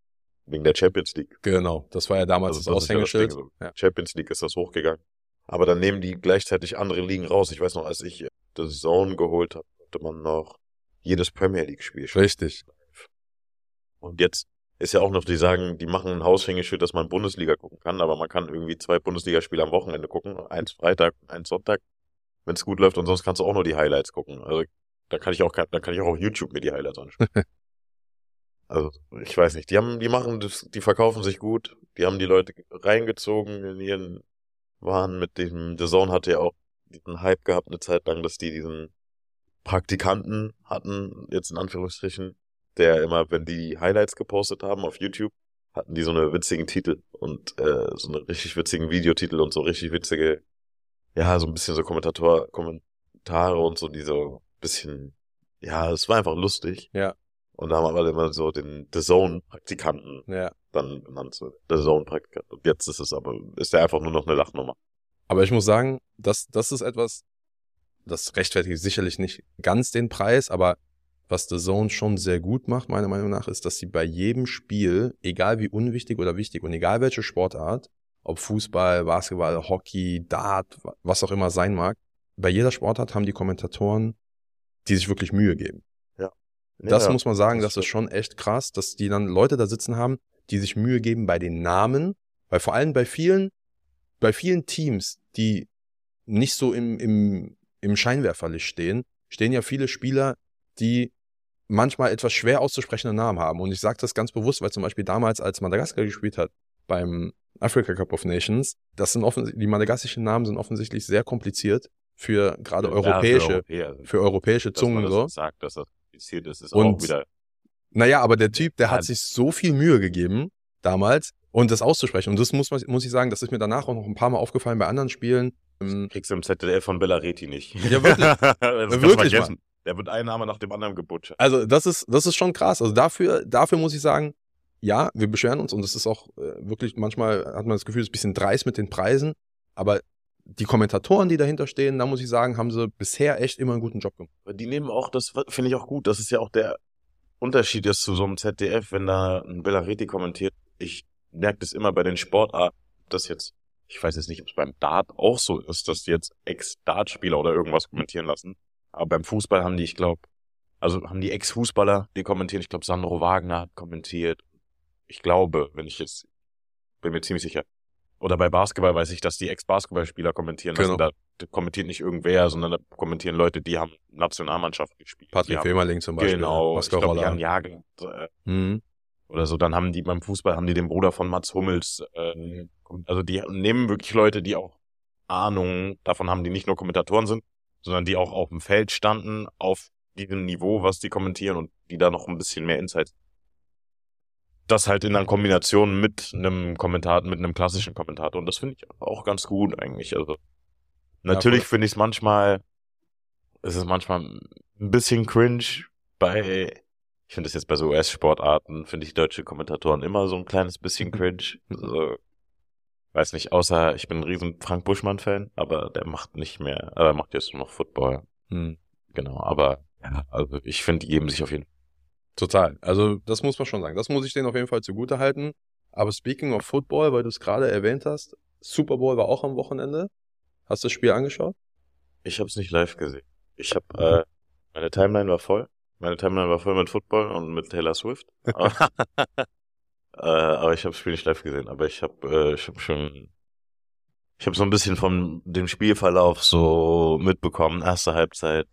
wegen der Champions League. Genau. Das war ja damals Also das das ist ja das Aushängeschild. Champions League ist das hochgegangen. Aber dann nehmen die gleichzeitig andere Ligen raus. Ich weiß noch, als ich das Zone geholt habe, hatte man noch jedes Premier League-Spiel. Richtig. Und jetzt ist ja auch noch, die sagen, die machen ein Haushängeschild, dass man Bundesliga gucken kann, aber man kann irgendwie zwei Bundesligaspiele am Wochenende gucken. Eins Freitag, eins Sonntag, wenn es gut läuft und sonst kannst du auch nur die Highlights gucken. Also da kann ich auch, da kann ich auch auf YouTube mir die Highlights anschauen. also ich weiß nicht, die haben, die machen das, die verkaufen sich gut, die haben die Leute reingezogen in ihren Waren mit dem, The Zone hatte ja auch diesen Hype gehabt eine Zeit lang, dass die diesen Praktikanten hatten, jetzt in Anführungsstrichen, der immer, wenn die Highlights gepostet haben auf YouTube, hatten die so eine witzigen Titel und äh, so eine richtig witzigen Videotitel und so richtig witzige, ja, so ein bisschen so Kommentator, Kommentare und so, die so ein bisschen, ja, es war einfach lustig. Ja. Und da haben aber immer so den The Zone Praktikanten Ja. dann benannt, so The Zone Praktikant. Und jetzt ist es aber, ist der einfach nur noch eine Lachnummer. Aber ich muss sagen, das, das ist etwas, das rechtfertigt sicherlich nicht ganz den Preis, aber was The Zone schon sehr gut macht, meiner Meinung nach, ist, dass sie bei jedem Spiel, egal wie unwichtig oder wichtig und egal welche Sportart, ob Fußball, Basketball, Hockey, Dart, wa- was auch immer sein mag, bei jeder Sportart haben die Kommentatoren, die sich wirklich Mühe geben. Das Ja, muss man sagen, das das ist schon echt krass, dass die dann Leute da sitzen haben, die sich Mühe geben bei den Namen, weil vor allem bei vielen bei vielen Teams, die nicht so im, im, im Scheinwerferlicht stehen, stehen ja viele Spieler, die manchmal etwas schwer auszusprechende Namen haben. Und ich sage das ganz bewusst, weil zum Beispiel damals, als Madagaskar gespielt hat beim Africa Cup of Nations, das sind offensichtlich, die madagassischen Namen sind offensichtlich sehr kompliziert für gerade europäische, für, Europäer. für europäische Dass man Zungen das so. sagt, dass das kompliziert ist, ist Und- auch wieder. Naja, aber der Typ, der hat sich so viel Mühe gegeben damals und das auszusprechen. Und das muss, man, muss ich sagen, das ist mir danach auch noch ein paar Mal aufgefallen bei anderen Spielen. Ähm, Kriegst du im ZDF von Bellareti nicht. Ja, wirklich. das Wirklich, vergessen. Der wird ein Name nach dem anderen gebutschert. Also das ist, das ist schon krass. Also dafür, dafür muss ich sagen, ja, wir beschweren uns und das ist auch äh, wirklich, manchmal hat man das Gefühl, es ist ein bisschen dreist mit den Preisen, aber die Kommentatoren, die dahinter stehen, da muss ich sagen, haben sie bisher echt immer einen guten Job gemacht. Die nehmen auch, das finde ich auch gut. Das ist ja auch der Unterschied jetzt zu so einem ZDF, wenn da ein Bellareti kommentiert. Ich merke das immer bei den Sportarten, das jetzt, ich weiß jetzt nicht, ob es beim Dart auch so ist, dass die jetzt Ex-Dart-Spieler oder irgendwas kommentieren lassen. Aber beim Fußball haben die, ich glaube, also haben die Ex-Fußballer, die kommentieren. Ich glaube, Sandro Wagner hat kommentiert. Ich glaube, wenn ich jetzt, bin mir ziemlich sicher. Oder bei Basketball weiß ich, dass die Ex-Basketballspieler kommentieren lassen. Genau. Da, da kommentiert nicht irgendwer, sondern da kommentieren Leute, die haben Nationalmannschaft gespielt. Patrick Femerling zum Beispiel. Genau, ich Oscar glaube, haben Jagen äh, Mhm. oder so. Dann haben die beim Fußball haben die den Bruder von Mats Hummels. Äh, also die nehmen wirklich Leute, die auch Ahnung davon haben, die nicht nur Kommentatoren sind, sondern die auch auf dem Feld standen, auf diesem Niveau, was die kommentieren und die da noch ein bisschen mehr Insights. Das halt in einer Kombination mit einem Kommentator, mit einem klassischen Kommentator. Und das finde ich auch ganz gut eigentlich. Also natürlich finde ich es manchmal, es ist manchmal ein bisschen cringe bei, ich finde das jetzt bei so US-Sportarten, finde ich deutsche Kommentatoren immer so ein kleines bisschen cringe. Also, weiß nicht, außer ich bin ein riesen Frank Buschmann-Fan, aber der macht nicht mehr, äh, macht jetzt nur noch Football. Mhm. Genau, aber ja, also ich finde, die geben sich auf jeden Fall. Total. Also das muss man schon sagen. Das muss ich denen auf jeden Fall zugute halten. Aber speaking of Football, weil du es gerade erwähnt hast, Super Bowl war auch am Wochenende. Hast du das Spiel angeschaut? Ich habe es nicht live gesehen. Ich habe, äh, meine Timeline war voll. Meine Timeline war voll mit Football und mit Taylor Swift. Aber, äh, aber ich habe das Spiel nicht live gesehen. Aber ich habe, äh, ich habe schon, ich habe so ein bisschen von dem Spielverlauf so mitbekommen. Erste Halbzeit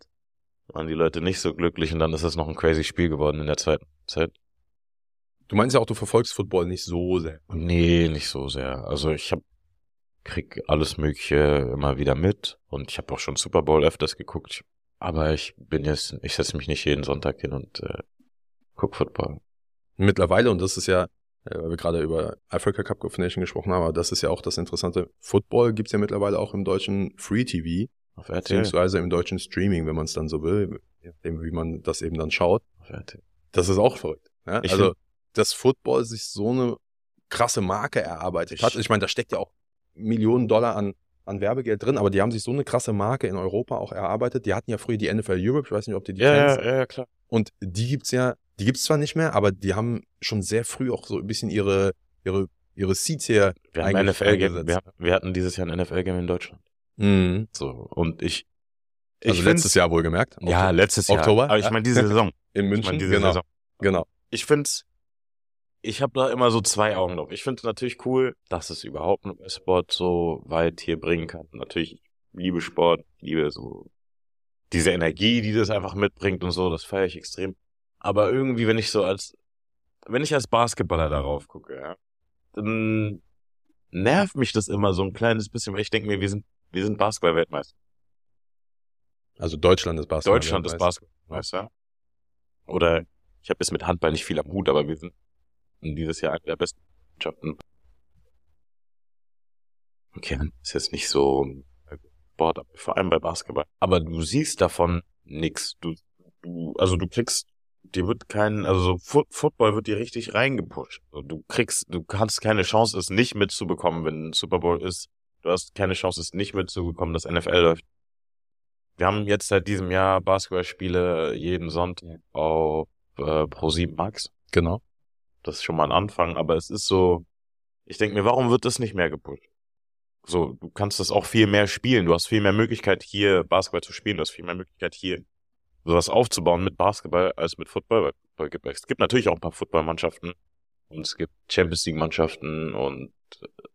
waren die Leute nicht so glücklich und dann ist es noch ein crazy Spiel geworden in der zweiten Zeit. Du meinst ja auch, du verfolgst Football nicht so sehr. Nee, nicht so sehr. Also ich hab, krieg alles Mögliche immer wieder mit und ich habe auch schon Super Bowl öfters geguckt. Aber ich bin jetzt, ich setze mich nicht jeden Sonntag hin und äh, guck Football. Mittlerweile, und das ist ja, äh, weil wir gerade über Africa Cup of Nation gesprochen haben, aber das ist ja auch das Interessante. Football gibt's ja mittlerweile auch im deutschen Free TV, Auf RTL. beziehungsweise im deutschen Streaming, wenn man es dann so will, wie man das eben dann schaut. Auf RTL. Das ist auch verrückt. Ja? Ich Also, find- dass Football sich so eine krasse Marke erarbeitet Ich- hat. Ich meine, da steckt ja auch Millionen Dollar an, an Werbegeld drin, aber die haben sich so eine krasse Marke in Europa auch erarbeitet. Die hatten ja früher die NFL Europe, ich weiß nicht, ob die die Ja, ja, kennst. ja, ja, klar. Und die gibt's ja, die gibt's zwar nicht mehr, aber die haben schon sehr früh auch so ein bisschen ihre, ihre, ihre Seats hier. Wir haben NFL-Game, eingesetzt. wir, wir hatten dieses Jahr ein NFL-Game in Deutschland. Mhm. So, und ich, ich Also letztes Jahr wohlgemerkt. Ja, Oktober. letztes Jahr. Oktober, Aber ich meine diese Saison. in Ich München. meine diese genau, Saison. genau. ich find's, ich habe da immer so zwei Augen drauf. Ich finde natürlich cool, dass es überhaupt einen US-Sport so weit hier bringen kann. Natürlich, ich liebe Sport, liebe so diese Energie, die das einfach mitbringt und so, das feiere ich extrem. Aber irgendwie, wenn ich so als, wenn ich als Basketballer darauf gucke, ja, dann nervt mich das immer so ein kleines bisschen, weil ich denke mir, wir sind, wir sind Basketball-Weltmeister. Also Deutschland ist Basketball. Deutschland ist Weltmeister. Basketball. Oder ich habe jetzt mit Handball nicht viel am Hut, aber wir sind dieses Jahr eine der besten Mannschaften. Okay, ist jetzt nicht so ein Sport, vor allem bei Basketball. Aber du siehst davon nix. Du, du, also du kriegst, dir wird kein, also so Foot, Football wird dir richtig reingepusht. Also du kriegst, du hast keine Chance, es nicht mitzubekommen, wenn ein Super Bowl ist. Du hast keine Chance, es nicht mitzubekommen, dass NFL läuft. Wir haben jetzt seit diesem Jahr Basketballspiele jeden Sonntag auf äh, Pro7 Max. Genau. Das ist schon mal ein Anfang, aber es ist so, ich denke mir, warum wird das nicht mehr gepusht? So, du kannst das auch viel mehr spielen. Du hast viel mehr Möglichkeit, hier Basketball zu spielen. Du hast viel mehr Möglichkeit, hier sowas aufzubauen mit Basketball als mit Football. Es gibt natürlich auch ein paar Footballmannschaften, und es gibt Champions League Mannschaften und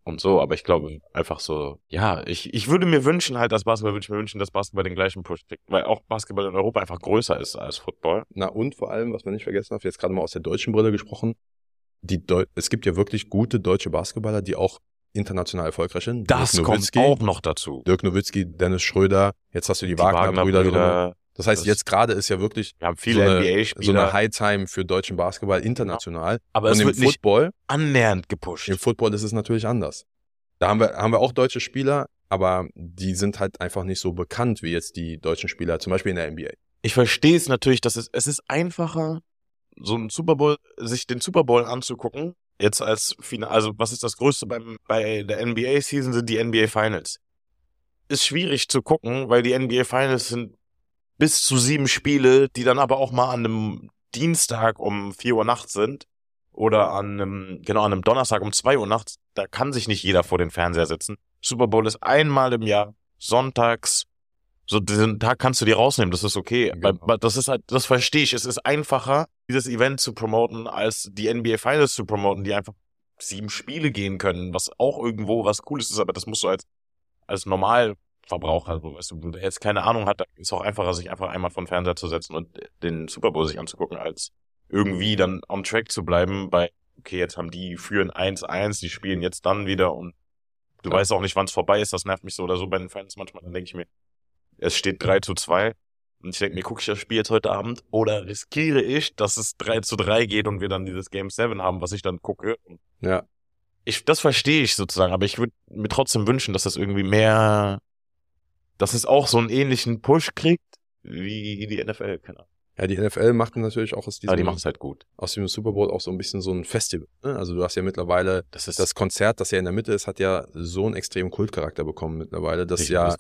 und so, aber ich glaube einfach so, ja, ich, ich würde mir wünschen halt, dass Basketball, würde ich mir wünschen, dass Basketball den gleichen Push kriegt, weil auch Basketball in Europa einfach größer ist als Football. Na und vor allem, was man nicht vergessen darf, jetzt gerade mal aus der deutschen Brille gesprochen, die Deu es gibt ja wirklich gute deutsche Basketballer, die auch international erfolgreich sind. Das Dirk kommt Nowitzki, auch noch dazu. Dirk Nowitzki, Dennis Schröder, jetzt hast du die, Die Wagner-Brüder drin. Das heißt, das- jetzt gerade ist ja wirklich wir haben so viele eine, NBA-Spieler, so eine High-Time für deutschen Basketball international. aber Und es im wird nicht Football, annähernd gepusht. im Football ist es natürlich anders. Da haben wir, haben wir auch deutsche Spieler, aber die sind halt einfach nicht so bekannt wie jetzt die deutschen Spieler, zum Beispiel in der NBA. ich verstehe es natürlich, dass es, es ist einfacher, so einen Super Bowl, sich den Super Bowl anzugucken, jetzt als Finale, also was ist das Größte beim, bei der NBA-Season sind die NBA Finals. Ist schwierig zu gucken, weil die NBA Finals sind bis zu sieben Spiele, die dann aber auch mal an einem Dienstag um 4 Uhr nachts sind oder an einem, genau, an einem Donnerstag um 2 Uhr nachts. Da kann sich nicht jeder vor den Fernseher setzen. Super Bowl ist einmal im Jahr, sonntags, so diesen Tag kannst du dir rausnehmen, das ist okay. Genau. Aber das ist halt, das verstehe ich. Es ist einfacher, dieses Event zu promoten, als die NBA Finals zu promoten, die einfach sieben Spiele gehen können, was auch irgendwo was Cooles ist, aber das musst du als, als Normalverbraucher, so, weißt du, der jetzt keine Ahnung hat, ist auch einfacher, sich einfach einmal vor den Fernseher zu setzen und den Super Bowl sich anzugucken, als irgendwie dann on track zu bleiben bei, okay, jetzt haben die führen 1-1, die spielen jetzt dann wieder und du Klar. weißt auch nicht, wann es vorbei ist, das nervt mich so oder so bei den Fans manchmal, dann denke ich mir, es steht 3 zu 2 und ich denke mir, gucke ich das Spiel jetzt heute Abend oder riskiere ich, dass es 3 zu 3 geht und wir dann dieses Game 7 haben, was ich dann gucke. Ja, Ich, das verstehe ich sozusagen, aber ich würde mir trotzdem wünschen, dass das irgendwie mehr, dass es auch so einen ähnlichen Push kriegt wie die NFL, keine Ahnung. ja, die NFL macht natürlich auch aus die diesem, es halt gut. aus dem Super Bowl auch so ein bisschen so ein Festival. Ne? Also du hast ja mittlerweile Das ist das Konzert, das ja in der Mitte ist, hat ja so einen extremen Kultcharakter bekommen mittlerweile, dass ja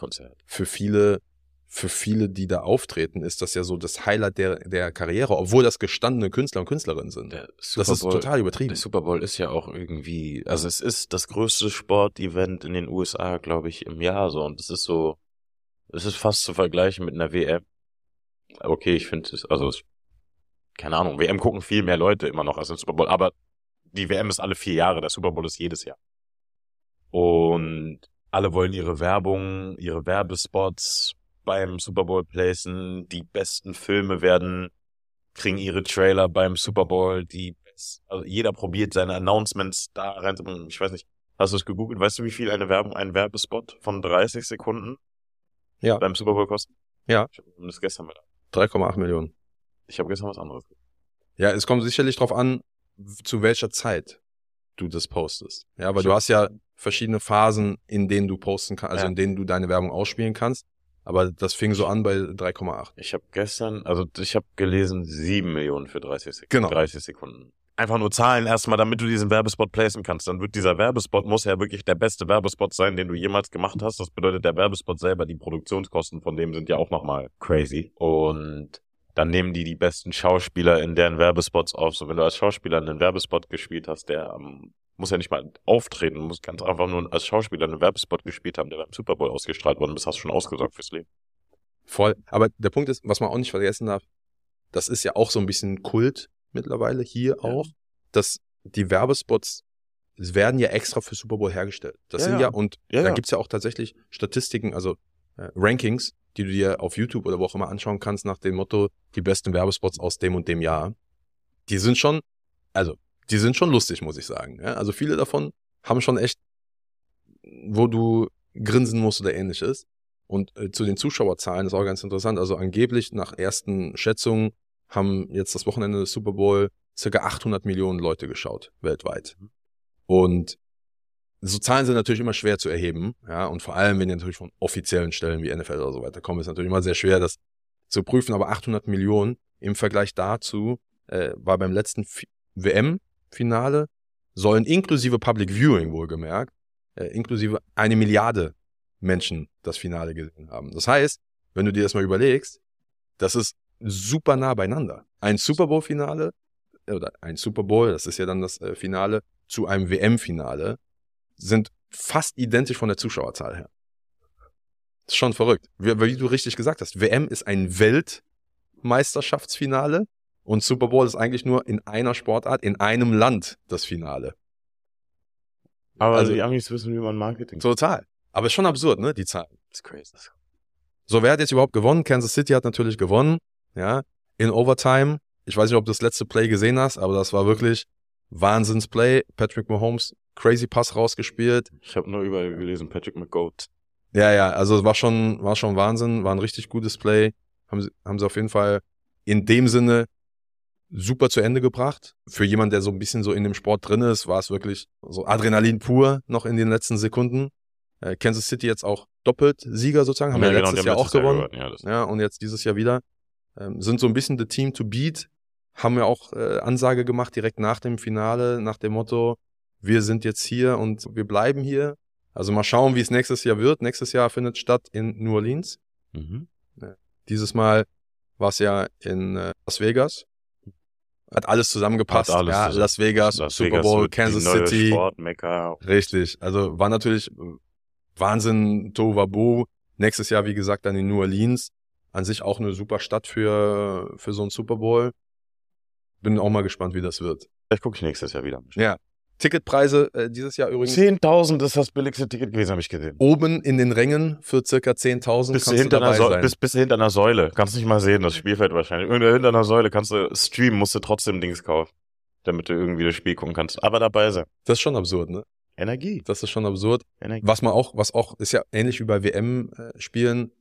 für viele, für viele, die da auftreten, ist das ja so das Highlight der, der Karriere, obwohl das gestandene Künstler und Künstlerinnen sind. Das ist Bowl- total übertrieben. Der Super Bowl ist ja auch irgendwie, also es ist das größte Sportevent in den USA, glaube ich, im Jahr so. Und es ist so, es ist fast zu vergleichen mit einer WM. Okay, ich finde es, also keine Ahnung, WM gucken viel mehr Leute immer noch als den Super Bowl, aber die WM ist alle vier Jahre, der Super Bowl ist jedes Jahr. Und alle wollen ihre Werbung, ihre Werbespots beim Super Bowl placen, die besten Filme werden, kriegen ihre Trailer beim Super Bowl, die also jeder probiert seine Announcements da reinzubringen. Ich weiß nicht, hast du es gegoogelt? Weißt du, wie viel eine Werbung, ein Werbespot von 30 Sekunden Ja. beim Super Bowl kostet? Ja. Ich habe das gestern mit. 3,8 Millionen. Ich habe gestern was anderes. Ja, es kommt sicherlich drauf an, zu welcher Zeit du das postest. Ja, weil du hast ja verschiedene Phasen, in denen du posten kannst, also Ja. in denen du deine Werbung ausspielen kannst. Aber das fing so an bei 3,8. Ich habe gestern, also ich habe gelesen, 7 Millionen für 30 Sekunden. Genau. 30 Sekunden. Einfach nur Zahlen erstmal, damit du diesen Werbespot placen kannst. Dann wird dieser Werbespot, muss ja wirklich der beste Werbespot sein, den du jemals gemacht hast. Das bedeutet, der Werbespot selber, die Produktionskosten von dem sind ja auch nochmal crazy. Und dann nehmen die die besten Schauspieler in deren Werbespots auf. So, wenn du als Schauspieler einen Werbespot gespielt hast, der ähm, muss ja nicht mal auftreten, muss ganz einfach nur als Schauspieler einen Werbespot gespielt haben, der beim Super Bowl ausgestrahlt worden ist, hast du schon ausgesorgt fürs Leben. Voll. Aber der Punkt ist, was man auch nicht vergessen darf, das ist ja auch so ein bisschen Kult mittlerweile hier Ja. auch, dass die Werbespots es werden ja extra für Super Bowl hergestellt. Das Ja, sind ja. und da ja. gibt's ja auch tatsächlich Statistiken, also äh, Rankings, die du dir auf YouTube oder wo auch immer anschauen kannst, nach dem Motto, die besten Werbespots aus dem und dem Jahr. Die sind schon, also, die sind schon lustig, muss ich sagen. Ja? Also viele davon haben schon echt, wo du grinsen musst oder ähnliches. Und äh, zu den Zuschauerzahlen ist auch ganz interessant. Also angeblich nach ersten Schätzungen haben jetzt das Wochenende des Super Bowl circa 800 Millionen Leute geschaut weltweit. Und so Zahlen sind natürlich immer schwer zu erheben, ja, und vor allem, wenn die natürlich von offiziellen Stellen wie NFL oder so weiter kommen, ist natürlich immer sehr schwer, das zu prüfen. Aber 800 Millionen im Vergleich dazu äh, war beim letzten Fi- WM-Finale sollen inklusive Public Viewing wohlgemerkt, äh, inklusive eine Milliarde Menschen das Finale gesehen haben. Das heißt, wenn du dir das mal überlegst, das ist super nah beieinander. Ein Super Bowl-Finale oder ein Super Bowl, das ist ja dann das äh, Finale, zu einem WM-Finale, sind fast identisch von der Zuschauerzahl her. Das ist schon verrückt. Wie, wie du richtig gesagt hast, WM ist ein Weltmeisterschaftsfinale Und Super Bowl ist eigentlich nur in einer Sportart, in einem Land das Finale. Aber Also- die Amis wissen, wie man Marketing. Total. Aber ist schon absurd, ne, die Zahlen. Das ist crazy. So, wer hat jetzt überhaupt gewonnen? Kansas City hat natürlich gewonnen, ja, in Overtime. Ich weiß nicht, ob du das letzte Play gesehen hast, aber das war wirklich Wahnsinnsplay. Patrick Mahomes, crazy Pass rausgespielt. Ich habe nur überall gelesen, Patrick McGoat. Ja, ja, also es war schon, war schon Wahnsinn, war ein richtig gutes Play. Haben sie, haben sie auf jeden Fall in dem Sinne super zu Ende gebracht. Für jemand, der so ein bisschen so in dem Sport drin ist, war es wirklich so Adrenalin pur noch in den letzten Sekunden. Äh, Kansas City jetzt auch doppelt Sieger sozusagen, haben ja, genau, letztes die Jahr auch letztes Jahr gewonnen. Ja, Ja, und jetzt dieses Jahr wieder. Ähm, sind so ein bisschen the team to beat. Haben wir auch äh, Ansage gemacht direkt nach dem Finale, nach dem Motto, wir sind jetzt hier und wir bleiben hier. Also mal schauen, wie es nächstes Jahr wird. Nächstes Jahr findet statt in New Orleans. mhm. Dieses Mal war es ja in äh, Las Vegas. Hat alles zusammengepasst. Hat alles ja, zusammen- Las Vegas, Las Super Bowl, Kansas City. Sportmecker. Richtig. Also war natürlich äh, Wahnsinn, Tohuwabohu. Nächstes Jahr, wie gesagt, dann in New Orleans. An sich auch eine super Stadt für, für so einen Super Bowl. Bin auch mal gespannt, wie das wird. Vielleicht gucke ich nächstes Jahr wieder. Ja. Ticketpreise äh, dieses Jahr übrigens 10.000 ist das billigste Ticket gewesen, habe ich gesehen. oben in den Rängen für circa 10.000 Bist du, kannst du hinter einer dabei Säule, sein. bist du hinter einer Säule. Kannst nicht mal sehen, das Spielfeld wahrscheinlich. Irgendwo hinter einer Säule kannst du streamen, musst du trotzdem Dings kaufen. Damit du irgendwie das Spiel gucken kannst. Aber dabei sein. Das ist schon absurd, ne? Energie. Das ist schon absurd. Energie. Was man auch, was auch, ist ja ähnlich wie bei WM-Spielen,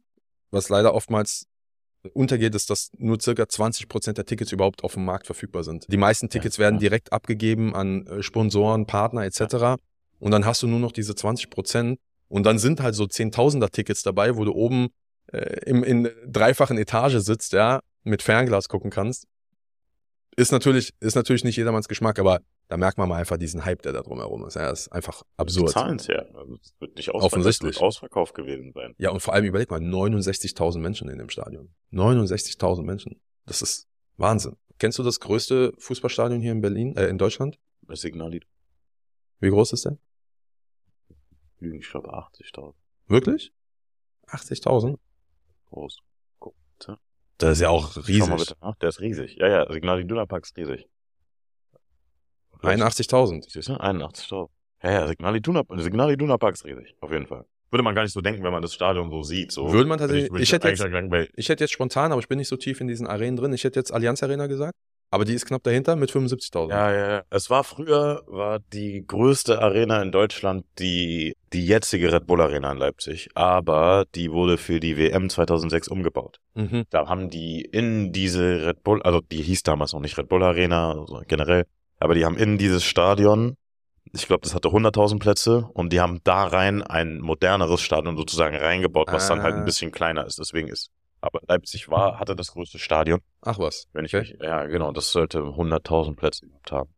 was leider oftmals untergeht, ist, dass nur circa 20 Prozent der Tickets überhaupt auf dem Markt verfügbar sind. Die meisten Tickets werden direkt abgegeben an äh, Sponsoren, Partner etc. Und dann hast du nur noch diese 20 Prozent. Und dann sind halt so Zehntausender Tickets dabei, wo du oben äh, im, in dreifachen Etage sitzt, ja, mit Fernglas gucken kannst. Ist natürlich, ist natürlich nicht jedermanns Geschmack, aber da merkt man mal einfach diesen Hype, der da drumherum ist. Ja, ist einfach Die absurd. zahlen es ja. Also, das wird nicht ausverkauft, Offensichtlich. Das wird ausverkauft gewesen sein. Ja, und vor allem überleg mal, 69.000 Menschen in dem Stadion. 69.000 Menschen. Das ist Wahnsinn. Kennst du das größte Fußballstadion hier in Berlin, äh, in Deutschland? Das Signal, Wie groß ist der? ich glaube 80.000 Wirklich? 80.000? groß. Guck, bitte. Das ist ja auch Schau mal riesig. bitte nach. Der ist riesig. Ja, ja, Signal Iduna Park ist riesig. 81.000. Siehst du? 81.000. Ja, ja, Signal Iduna, Signal Iduna Park ist riesig. Auf jeden Fall. Würde man gar nicht so denken, wenn man das Stadion so sieht. So. Würde man tatsächlich- Würde ich hätte jetzt- Ich hätte jetzt spontan, aber ich bin nicht so tief in diesen Arenen drin. Ich hätte jetzt Allianz Arena gesagt. Aber die ist knapp dahinter mit 75.000. Ja, ja, ja. Es war früher, war die größte Arena in Deutschland die, die jetzige Red Bull Arena in Leipzig. Aber die wurde für die WM 2006 umgebaut. Mhm. Da haben die in diese Red Bull, also die hieß damals noch nicht Red Bull Arena, also generell, aber die haben in dieses Stadion, ich glaube, das hatte 100.000 Plätze und die haben da rein ein moderneres Stadion sozusagen reingebaut, was dann halt Ah. ein bisschen kleiner ist. Deswegen ist, aber Leipzig war, hatte das größte Stadion, Ach was. wenn ich mich, ja genau, das sollte 100.000 Plätze gehabt haben.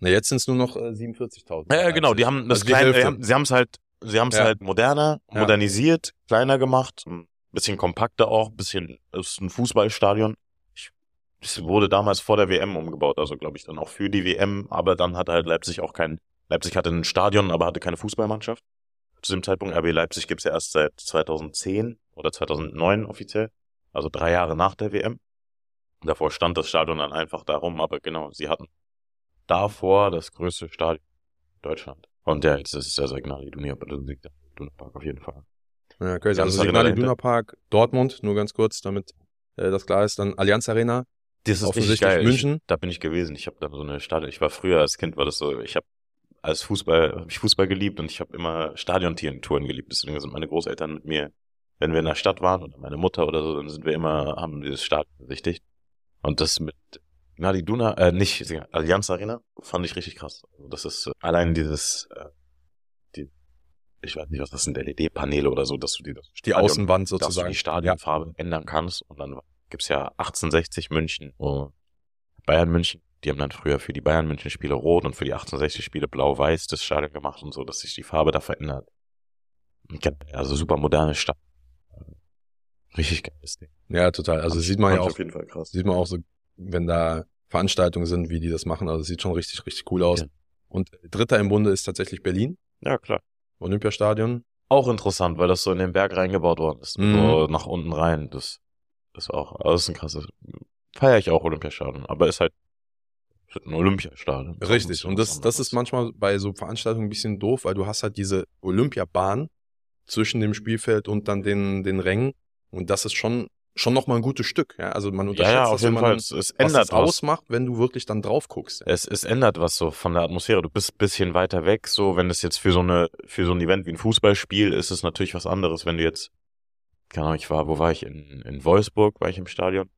Na, jetzt sind es nur noch äh, 47.000. Ja, ja, genau, die haben das Also die kleine, sie haben, sie haben es halt, sie haben es Ja. halt moderner, Ja. modernisiert, kleiner gemacht, ein bisschen kompakter auch, ein bisschen, ist ein Fußballstadion. Es wurde damals vor der WM umgebaut, also glaube ich dann auch für die WM, aber dann hatte halt Leipzig auch kein, Leipzig hatte ein Stadion, aber hatte keine Fußballmannschaft. Zu dem Zeitpunkt, RB Leipzig gibt's ja erst seit 2010 oder 2009 offiziell, also drei Jahre nach der WM. Davor stand das Stadion dann einfach darum, aber genau, sie hatten davor das größte Stadion Deutschland. Und ja, jetzt ist es der Signal Iduna Park auf jeden Fall. Ja, crazy. Also Signal dahinter. Iduna Park, Dortmund, nur ganz kurz, damit äh, das klar ist. Dann Allianz Arena, Das ist Offensichtlich geil. München. Ich, da bin ich gewesen. Ich habe da so eine Stadion. Ich war früher als Kind war das so. Ich habe als Fußball hab ich Fußball geliebt und ich habe immer Stadiontouren geliebt. Deswegen sind meine Großeltern mit mir, wenn wir in der Stadt waren oder meine Mutter oder so, dann sind wir immer haben dieses Stadion besichtigt. Und das mit Gnadi Duna, äh, nicht Allianz Arena, fand ich richtig krass. Also das ist äh, allein dieses, äh, die, ich weiß nicht, was das sind, LED-Paneele oder so, dass du die, das die Stadion- Außenwand dass du sozusagen. die Stadionfarbe ändern kannst. Und dann gibt's ja 1860 München, Bayern München, die haben dann früher für die Bayern München Spiele rot und für die 1860 Spiele blau-weiß das Stadion gemacht und so, dass sich die Farbe da verändert. Also super moderne Stadt. Richtig geiles Ding. Ja, total. Also sieht man ja auch, auf jeden Fall krass. sieht man auch so, wenn da Veranstaltungen sind, wie die das machen. Also sieht schon richtig, richtig cool aus. Ja. Und dritter im Bunde ist tatsächlich Berlin, Ja, klar. Olympiastadion. Auch interessant, weil das so in den Berg reingebaut worden ist. Mhm. So nach unten rein. Das ist auch, also das ist ein krasses, feiere ich auch Olympiastadion, aber ist halt ein Olympiastadion. Ist Richtig. Und das, das ist manchmal bei so Veranstaltungen ein bisschen doof, weil du hast halt diese Olympiabahn zwischen dem Spielfeld und dann den, den Rängen. Und das ist schon, schon noch mal ein gutes Stück. Ja? Also man Ja, unterschätzt ja, das, auf wenn jeden man Fall. dann- Es, es was ändert was. ausmacht, wenn du wirklich dann drauf guckst. Ja. Es, es ändert was so von der Atmosphäre. Du bist ein bisschen weiter weg, so wenn es jetzt für so eine, für so ein Event wie ein Fußballspiel ist es natürlich was anderes, wenn du jetzt, keine Ahnung, ich war, wo war ich? In, in Wolfsburg war ich im Stadion.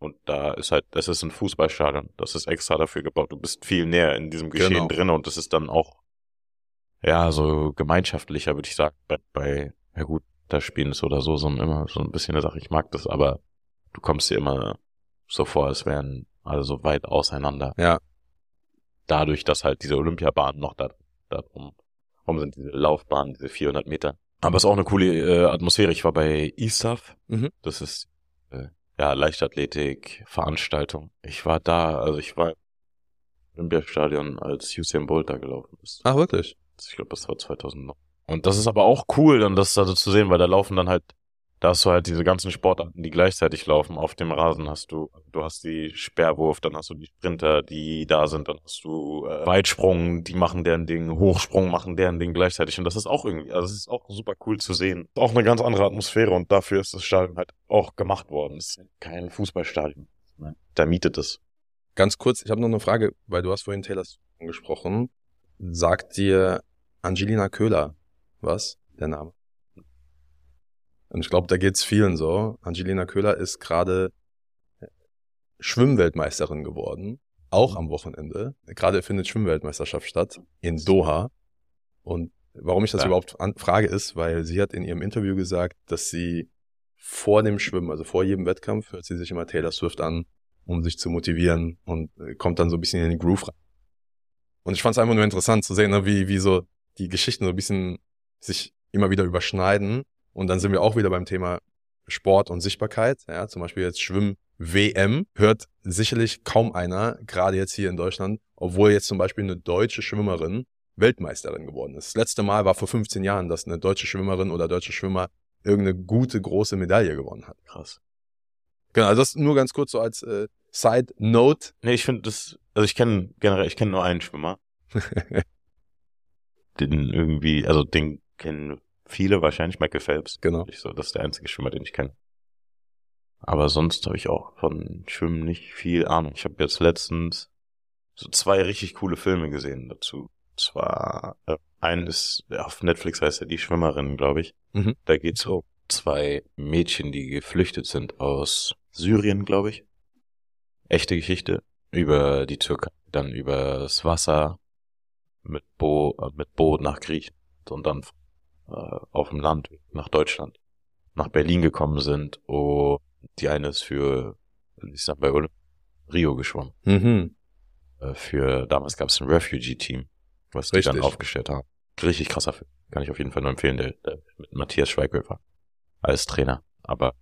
Und da ist halt, das ist ein Fußballstadion. Das ist extra dafür gebaut. Du bist viel näher in diesem Geschehen Genau. drin und das ist dann auch, ja, so gemeinschaftlicher, würde ich sagen. Bei, bei, ja gut, da spielen ist oder so, so ein, immer so ein bisschen eine Sache. Ich mag das, aber du kommst dir immer so vor, als wären alle so weit auseinander Ja. dadurch, dass halt diese Olympiabahnen noch da, da drum, rum sind, diese Laufbahnen, diese 400 Meter. Aber es ist auch eine coole äh, Atmosphäre. Ich war bei ISAF. Mhm. Das ist äh, ja Leichtathletik, Veranstaltung. Ich war da, also ich war im Olympiastadion, als Usain Bolt da gelaufen ist. Ach, wirklich? Ich glaube, das war 2009. Und das ist aber auch cool, dann das da so zu sehen, weil da laufen dann halt, da hast du halt diese ganzen Sportarten, die gleichzeitig laufen. Auf dem Rasen hast du, du hast die Sperrwurf, dann hast du die Sprinter, die da sind, dann hast du äh, Weitsprung, die machen deren Ding, Hochsprung machen deren Ding gleichzeitig. Und das ist auch irgendwie, also das ist auch super cool zu sehen. Auch eine ganz andere Atmosphäre und dafür ist das Stadion halt auch gemacht worden. Es ist kein Fußballstadion. Ne? Da mietet es. Ganz kurz, ich habe noch eine Frage, weil du hast vorhin Taylor angesprochen. Sagt dir Angelina Köhler was, der Name? Und ich glaube, da geht's vielen so. Angelina Köhler ist gerade Schwimmweltmeisterin geworden, auch am Wochenende. Gerade findet Schwimmweltmeisterschaft statt in Doha. Und warum ich das Ja. überhaupt frage, ist, weil sie hat in ihrem Interview gesagt, dass sie vor dem Schwimmen, also vor jedem Wettkampf, hört sie sich immer Taylor Swift an, um sich zu motivieren und äh, kommt dann so ein bisschen in den Groove rein. Und ich fand es einfach nur interessant zu sehen, ne, wie, wie so die Geschichten so ein bisschen sich immer wieder überschneiden. Und dann sind wir auch wieder beim Thema Sport und Sichtbarkeit. Ja, zum Beispiel jetzt Schwimm-WM hört sicherlich kaum einer, gerade jetzt hier in Deutschland, obwohl jetzt zum Beispiel eine deutsche Schwimmerin Weltmeisterin geworden ist. Das letzte Mal war vor 15 Jahren, dass eine deutsche Schwimmerin oder deutsche Schwimmer irgendeine gute, große Medaille gewonnen hat. Krass. Genau, also das nur ganz kurz so als äh, Side Note. Nee, ich finde das, also ich kenne generell, ich kenne nur einen Schwimmer. den irgendwie, also den kennen viele wahrscheinlich, Michael Phelps. genau. Ich so, das ist der einzige Schwimmer, den ich kenne. Aber sonst habe ich auch von Schwimmen nicht viel Ahnung. Ich habe jetzt letztens so zwei richtig coole Filme gesehen dazu. Zwar äh, einen ist ja, auf Netflix heißt er die Schwimmerin, glaube ich. Mhm. Da geht's um zwei Mädchen, die geflüchtet sind aus Syrien, glaube ich. Echte Geschichte über die Türkei, dann über das Wasser mit, Bo äh, mit Boot nach Griechenland und dann äh, auf dem Land nach Deutschland, nach Berlin gekommen sind und die eine ist für, ich sag bei Rio geschwommen. Mhm. Äh, für, damals gab es ein Refugee-Team, was die Richtig. dann aufgestellt haben. Richtig krasser Film. Kann ich auf jeden Fall nur empfehlen, der, der mit Matthias Schweighöfer als Trainer. Aber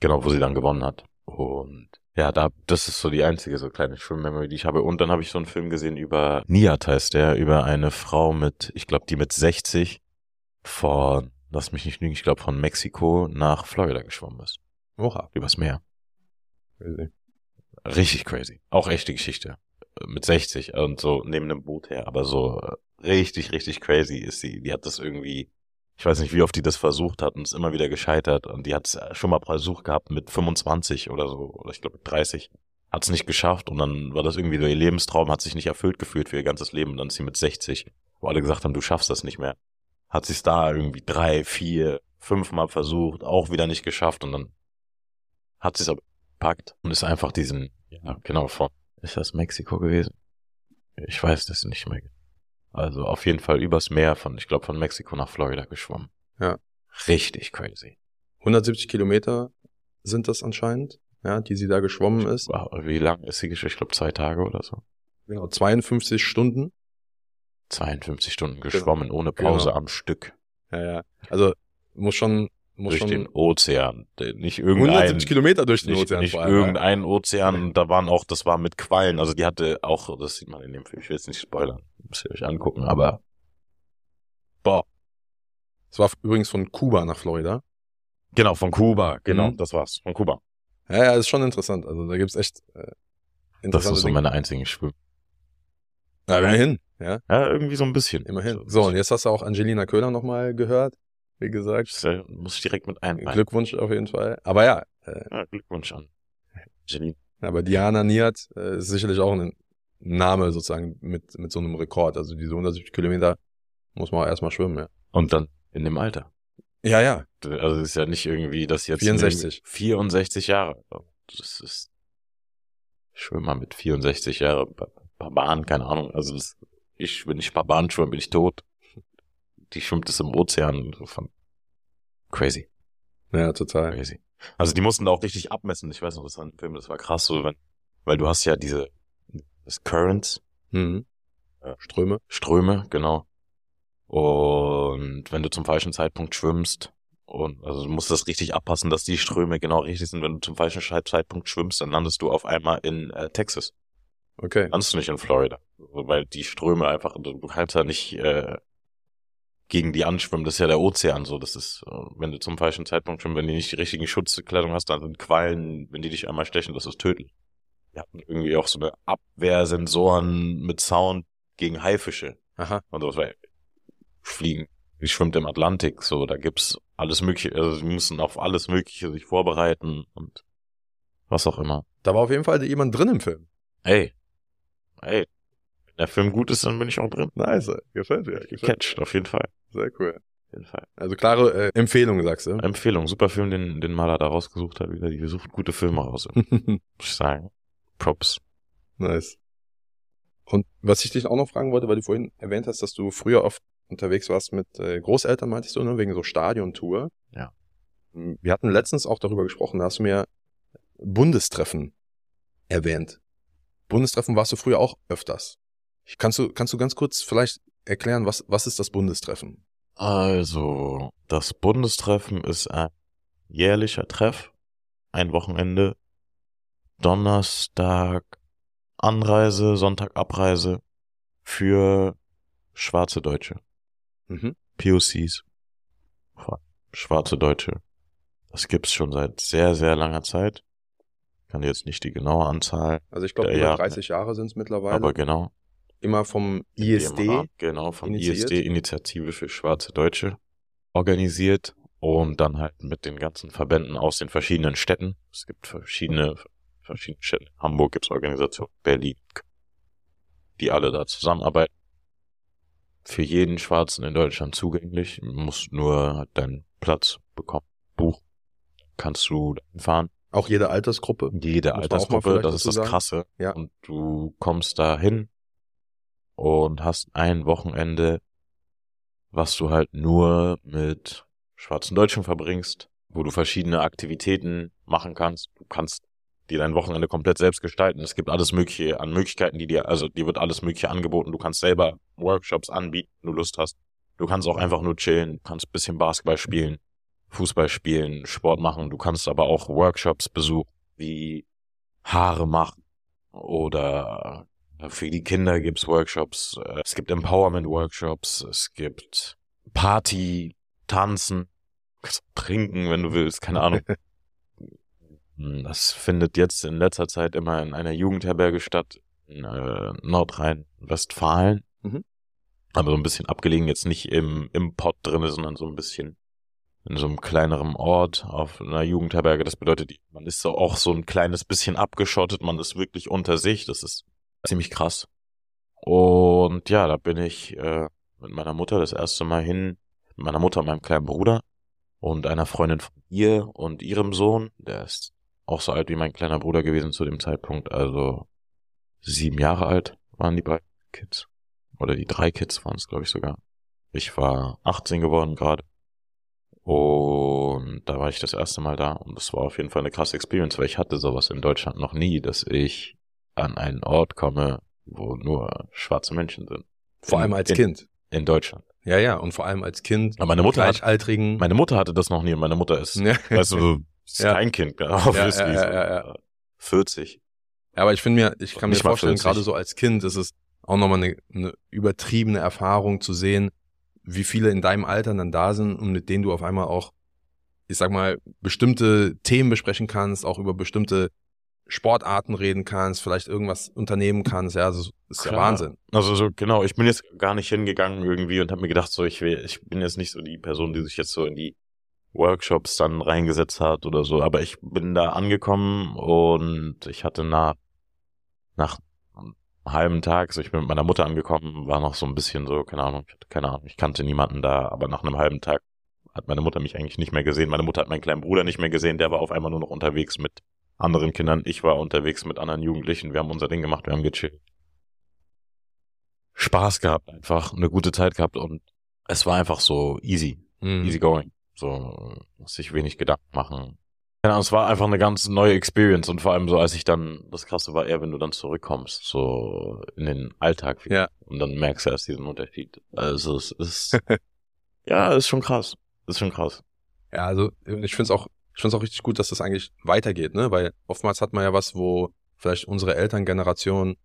genau, wo sie dann gewonnen hat. Und ja, da, das ist so die einzige so kleine Schwimmmemory, die ich habe. Und dann habe ich so einen Film gesehen über Niat heißt der, über eine Frau mit, ich glaube, die mit 60 von, lass mich nicht lügen, ich glaube von Mexiko nach Florida geschwommen ist. Oha. Übers Meer. Crazy. Richtig crazy. Auch echte Geschichte. Mit 60 und so neben einem Boot her, aber so äh, richtig, richtig crazy ist sie. Die hat das irgendwie, ich weiß nicht, wie oft die das versucht hat und ist immer wieder gescheitert und die hat es schon mal versucht gehabt mit 25 oder so, oder ich glaube mit 30. Hat es nicht geschafft und dann war das irgendwie so ihr Lebenstraum, hat sich nicht erfüllt gefühlt für ihr ganzes Leben und dann ist sie mit 60, wo alle gesagt haben, du schaffst das nicht mehr. Hat sie es da irgendwie drei, vier, fünfmal versucht, auch wieder nicht geschafft und dann hat sie es aber gepackt und ist einfach diesen, ja, genau, von, ist das Mexiko gewesen? Ich weiß das nicht mehr. Also auf jeden Fall übers Meer von, ich glaube, von Mexiko nach Florida geschwommen. Ja. Richtig crazy. 170 Kilometer sind das anscheinend, ja, die sie da geschwommen ist. Wie lang ist die Geschichte? Ich glaube, zwei Tage oder so. Genau, 52 Stunden. 52 Stunden geschwommen, ohne Genau. Pause am Stück. Ja, ja. Also muss schon, muss durch schon den Ozean. Nicht irgendein, 170 Kilometer durch den nicht, Ozean nicht vor allem, ja. irgendein Ozean. Da waren auch, das war mit Quallen. Also die hatte auch, das sieht man in dem Film, ich will jetzt nicht spoilern, müsst ihr euch angucken, aber boah, Es war übrigens von Kuba nach Florida. Genau, von Kuba. Genau, Mhm. das war's. Von Kuba. Ja, ja, ist schon interessant. Also da gibt's echt äh, Das interessante ist so Dinge. meine einzigen Schwimmen. Ja, immerhin, ja, Ja, irgendwie so ein bisschen. immerhin. So, und jetzt hast du auch Angelina Köhler nochmal gehört. Wie gesagt, Das muss ich direkt mit einbringen. Glückwunsch auf jeden Fall. Aber ja, äh, Ja, Glückwunsch an. Janine. aber Diana Niert äh, ist sicherlich auch ein Name sozusagen mit, mit so einem Rekord. Also diese 170 Kilometer muss man auch erstmal schwimmen, ja. Und dann in dem Alter. Ja, ja. Also es ist ja nicht irgendwie, dass jetzt 64. 64 Jahre. Das ist ich schwimme mal mit 64 Jahren Bahn, keine Ahnung. Also das, ich, wenn ich paar Bahn schwimme, bin ich tot. Die schwimmt es im Ozean. Von crazy, Ja, total. crazy. Also die mussten da auch richtig abmessen. Ich weiß noch, das war ein Film, das war krass, so wenn, weil du hast ja diese das Currents, Mhm. Ja. Ströme. Ströme, genau. Und wenn du zum falschen Zeitpunkt schwimmst, und also du musst das richtig abpassen, dass die Ströme genau richtig sind. Wenn du zum falschen Zeitpunkt schwimmst, dann landest du auf einmal in äh, Texas. Okay. Landest du nicht in Florida. Weil die Ströme einfach, du kannst ja nicht äh, gegen die anschwimmen. Das ist ja der Ozean so. Das ist, äh, wenn du zum falschen Zeitpunkt schwimmst, wenn du nicht die richtigen Schutzkleidung hast, dann sind Quallen, wenn die dich einmal stechen, das ist tödlich. Die hatten irgendwie auch so eine Abwehrsensoren mit Sound gegen Haifische. Aha. Und das war Fliegen. Die schwimmt im Atlantik, so, da gibt's alles mögliche, also sie müssen auf alles Mögliche sich vorbereiten und was auch immer. Da war auf jeden Fall jemand drin im Film. Ey, ey, wenn der Film gut ist, dann bin ich auch drin. Nice. Gefällt mir. Gefällt Catcht, auf jeden Fall. Sehr cool. Auf jeden Fall. Also klare äh, Empfehlung, sagst du. Empfehlung, super Film, den, den Maler da rausgesucht hat, wieder, die sucht gute Filme raus, muss ich sagen. Props. nice. Und was ich dich auch noch fragen wollte, weil du vorhin erwähnt hast, dass du früher oft unterwegs warst mit äh, Großeltern, meintest du, ne, wegen so Stadiontour. Ja. Wir hatten letztens auch darüber gesprochen, da hast du mir Bundestreffen erwähnt. Bundestreffen warst du früher auch öfters. Kannst du, kannst du ganz kurz vielleicht erklären, was, was ist das Bundestreffen? Also, das Bundestreffen ist ein jährlicher Treff, ein Wochenende, Donnerstag Anreise, Sonntag Abreise für schwarze Deutsche, Mhm. POCs, schwarze Deutsche. Das gibt's schon seit sehr, sehr langer Zeit. Kann jetzt nicht die genaue Anzahl, Also ich glaube, über Jahre. 30 Jahre sind es mittlerweile. aber genau. Immer vom ISD. DMH, genau, vom initiiert. ISD, Initiative für schwarze Deutsche, organisiert und dann halt mit den ganzen Verbänden aus den verschiedenen Städten. Es gibt verschiedene, verschiedene Städte. Hamburg gibt's Organisationen, Berlin, die alle da zusammenarbeiten. Für jeden Schwarzen in Deutschland zugänglich. Du musst nur halt deinen Platz bekommen. Buch. Kannst du fahren. Auch jede Altersgruppe. Jede Altersgruppe, das ist das sagen. Krasse. Ja. Und du kommst da hin und hast ein Wochenende, was du halt nur mit schwarzen Deutschen verbringst, wo du verschiedene Aktivitäten machen kannst. Du kannst dir dein Wochenende komplett selbst gestalten. Es gibt alles Mögliche an Möglichkeiten, die dir, also dir wird alles Mögliche angeboten. Du kannst selber Workshops anbieten, wenn du Lust hast. Du kannst auch einfach nur chillen, du kannst ein bisschen Basketball spielen, Fußball spielen, Sport machen. Du kannst aber auch Workshops besuchen, wie Haare machen oder für die Kinder gibt's Workshops. äh, Es gibt Empowerment-Workshops. Es gibt Party, Tanzen, trinken, wenn du willst, keine Ahnung. Hm, Das findet jetzt in letzter Zeit immer in einer Jugendherberge statt, in äh, Nordrhein-Westfalen. Mhm. Aber so ein bisschen abgelegen, jetzt nicht im, im Pott drinne, sondern so ein bisschen in so einem kleineren Ort auf einer Jugendherberge. Das bedeutet, man ist so auch so ein kleines bisschen abgeschottet, man ist wirklich unter sich. Das ist ziemlich krass. Und ja, da bin ich äh, mit meiner Mutter das erste Mal hin, mit meiner Mutter und meinem kleinen Bruder und einer Freundin von ihr und ihrem Sohn, der ist auch so alt wie mein kleiner Bruder gewesen zu dem Zeitpunkt, also sieben Jahre alt waren die beiden Kids. Oder die drei Kids waren es, glaube ich, sogar. Ich war 18 geworden gerade. Und da war ich das erste Mal da und das war auf jeden Fall eine krasse Experience, weil ich hatte sowas in Deutschland noch nie, dass ich an einen Ort komme, wo nur schwarze Menschen sind. Vor In- allem als in, Kind. In Deutschland. Ja, ja. Und vor allem als Kind. Aber meine Mutter hat, meine Mutter hatte das noch nie meine Mutter ist, ja. weißt du, ist Ja. kein Kind, obviously. ja, ja, ja, so, 40. Aber ich finde mir, ich kann mir Nicht vorstellen, 40. gerade so als Kind ist es auch nochmal eine, eine übertriebene Erfahrung zu sehen, wie viele in deinem Alter dann da sind und mit denen du auf einmal auch ich sag mal, bestimmte Themen besprechen kannst, auch über bestimmte Sportarten reden kannst, vielleicht irgendwas unternehmen kannst, ja, das ist Klar. ja Wahnsinn. Also so, genau, ich bin jetzt gar nicht hingegangen irgendwie und habe mir gedacht, so, ich will, ich bin jetzt nicht so die Person, die sich jetzt so in die Workshops dann reingesetzt hat oder so, aber ich bin da angekommen und ich hatte nach, nach halben Tag, so ich bin mit meiner Mutter angekommen, war noch so ein bisschen so, keine Ahnung, ich hatte keine Ahnung, ich kannte niemanden da, aber nach einem halben Tag hat meine Mutter mich eigentlich nicht mehr gesehen. Meine Mutter hat meinen kleinen Bruder nicht mehr gesehen, der war auf einmal nur noch unterwegs mit anderen Kindern. Ich war unterwegs mit anderen Jugendlichen. Wir haben unser Ding gemacht, wir haben gechillt. Spaß gehabt, einfach eine gute Zeit gehabt und es war einfach so easy, Mhm. easy going. So, muss sich wenig Gedanken machen. Ja, es war einfach eine ganz neue Experience und vor allem so, als ich dann, das Krasse war eher, wenn du dann zurückkommst, so in den Alltag wieder. Ja. Und dann merkst du erst diesen Unterschied. Also es ist, ja, ist schon krass. Ist schon krass. Ja, also ich finde es auch, ich finde es auch richtig gut, dass das eigentlich weitergeht, ne? Weil oftmals hat man ja was, wo vielleicht unsere Elterngeneration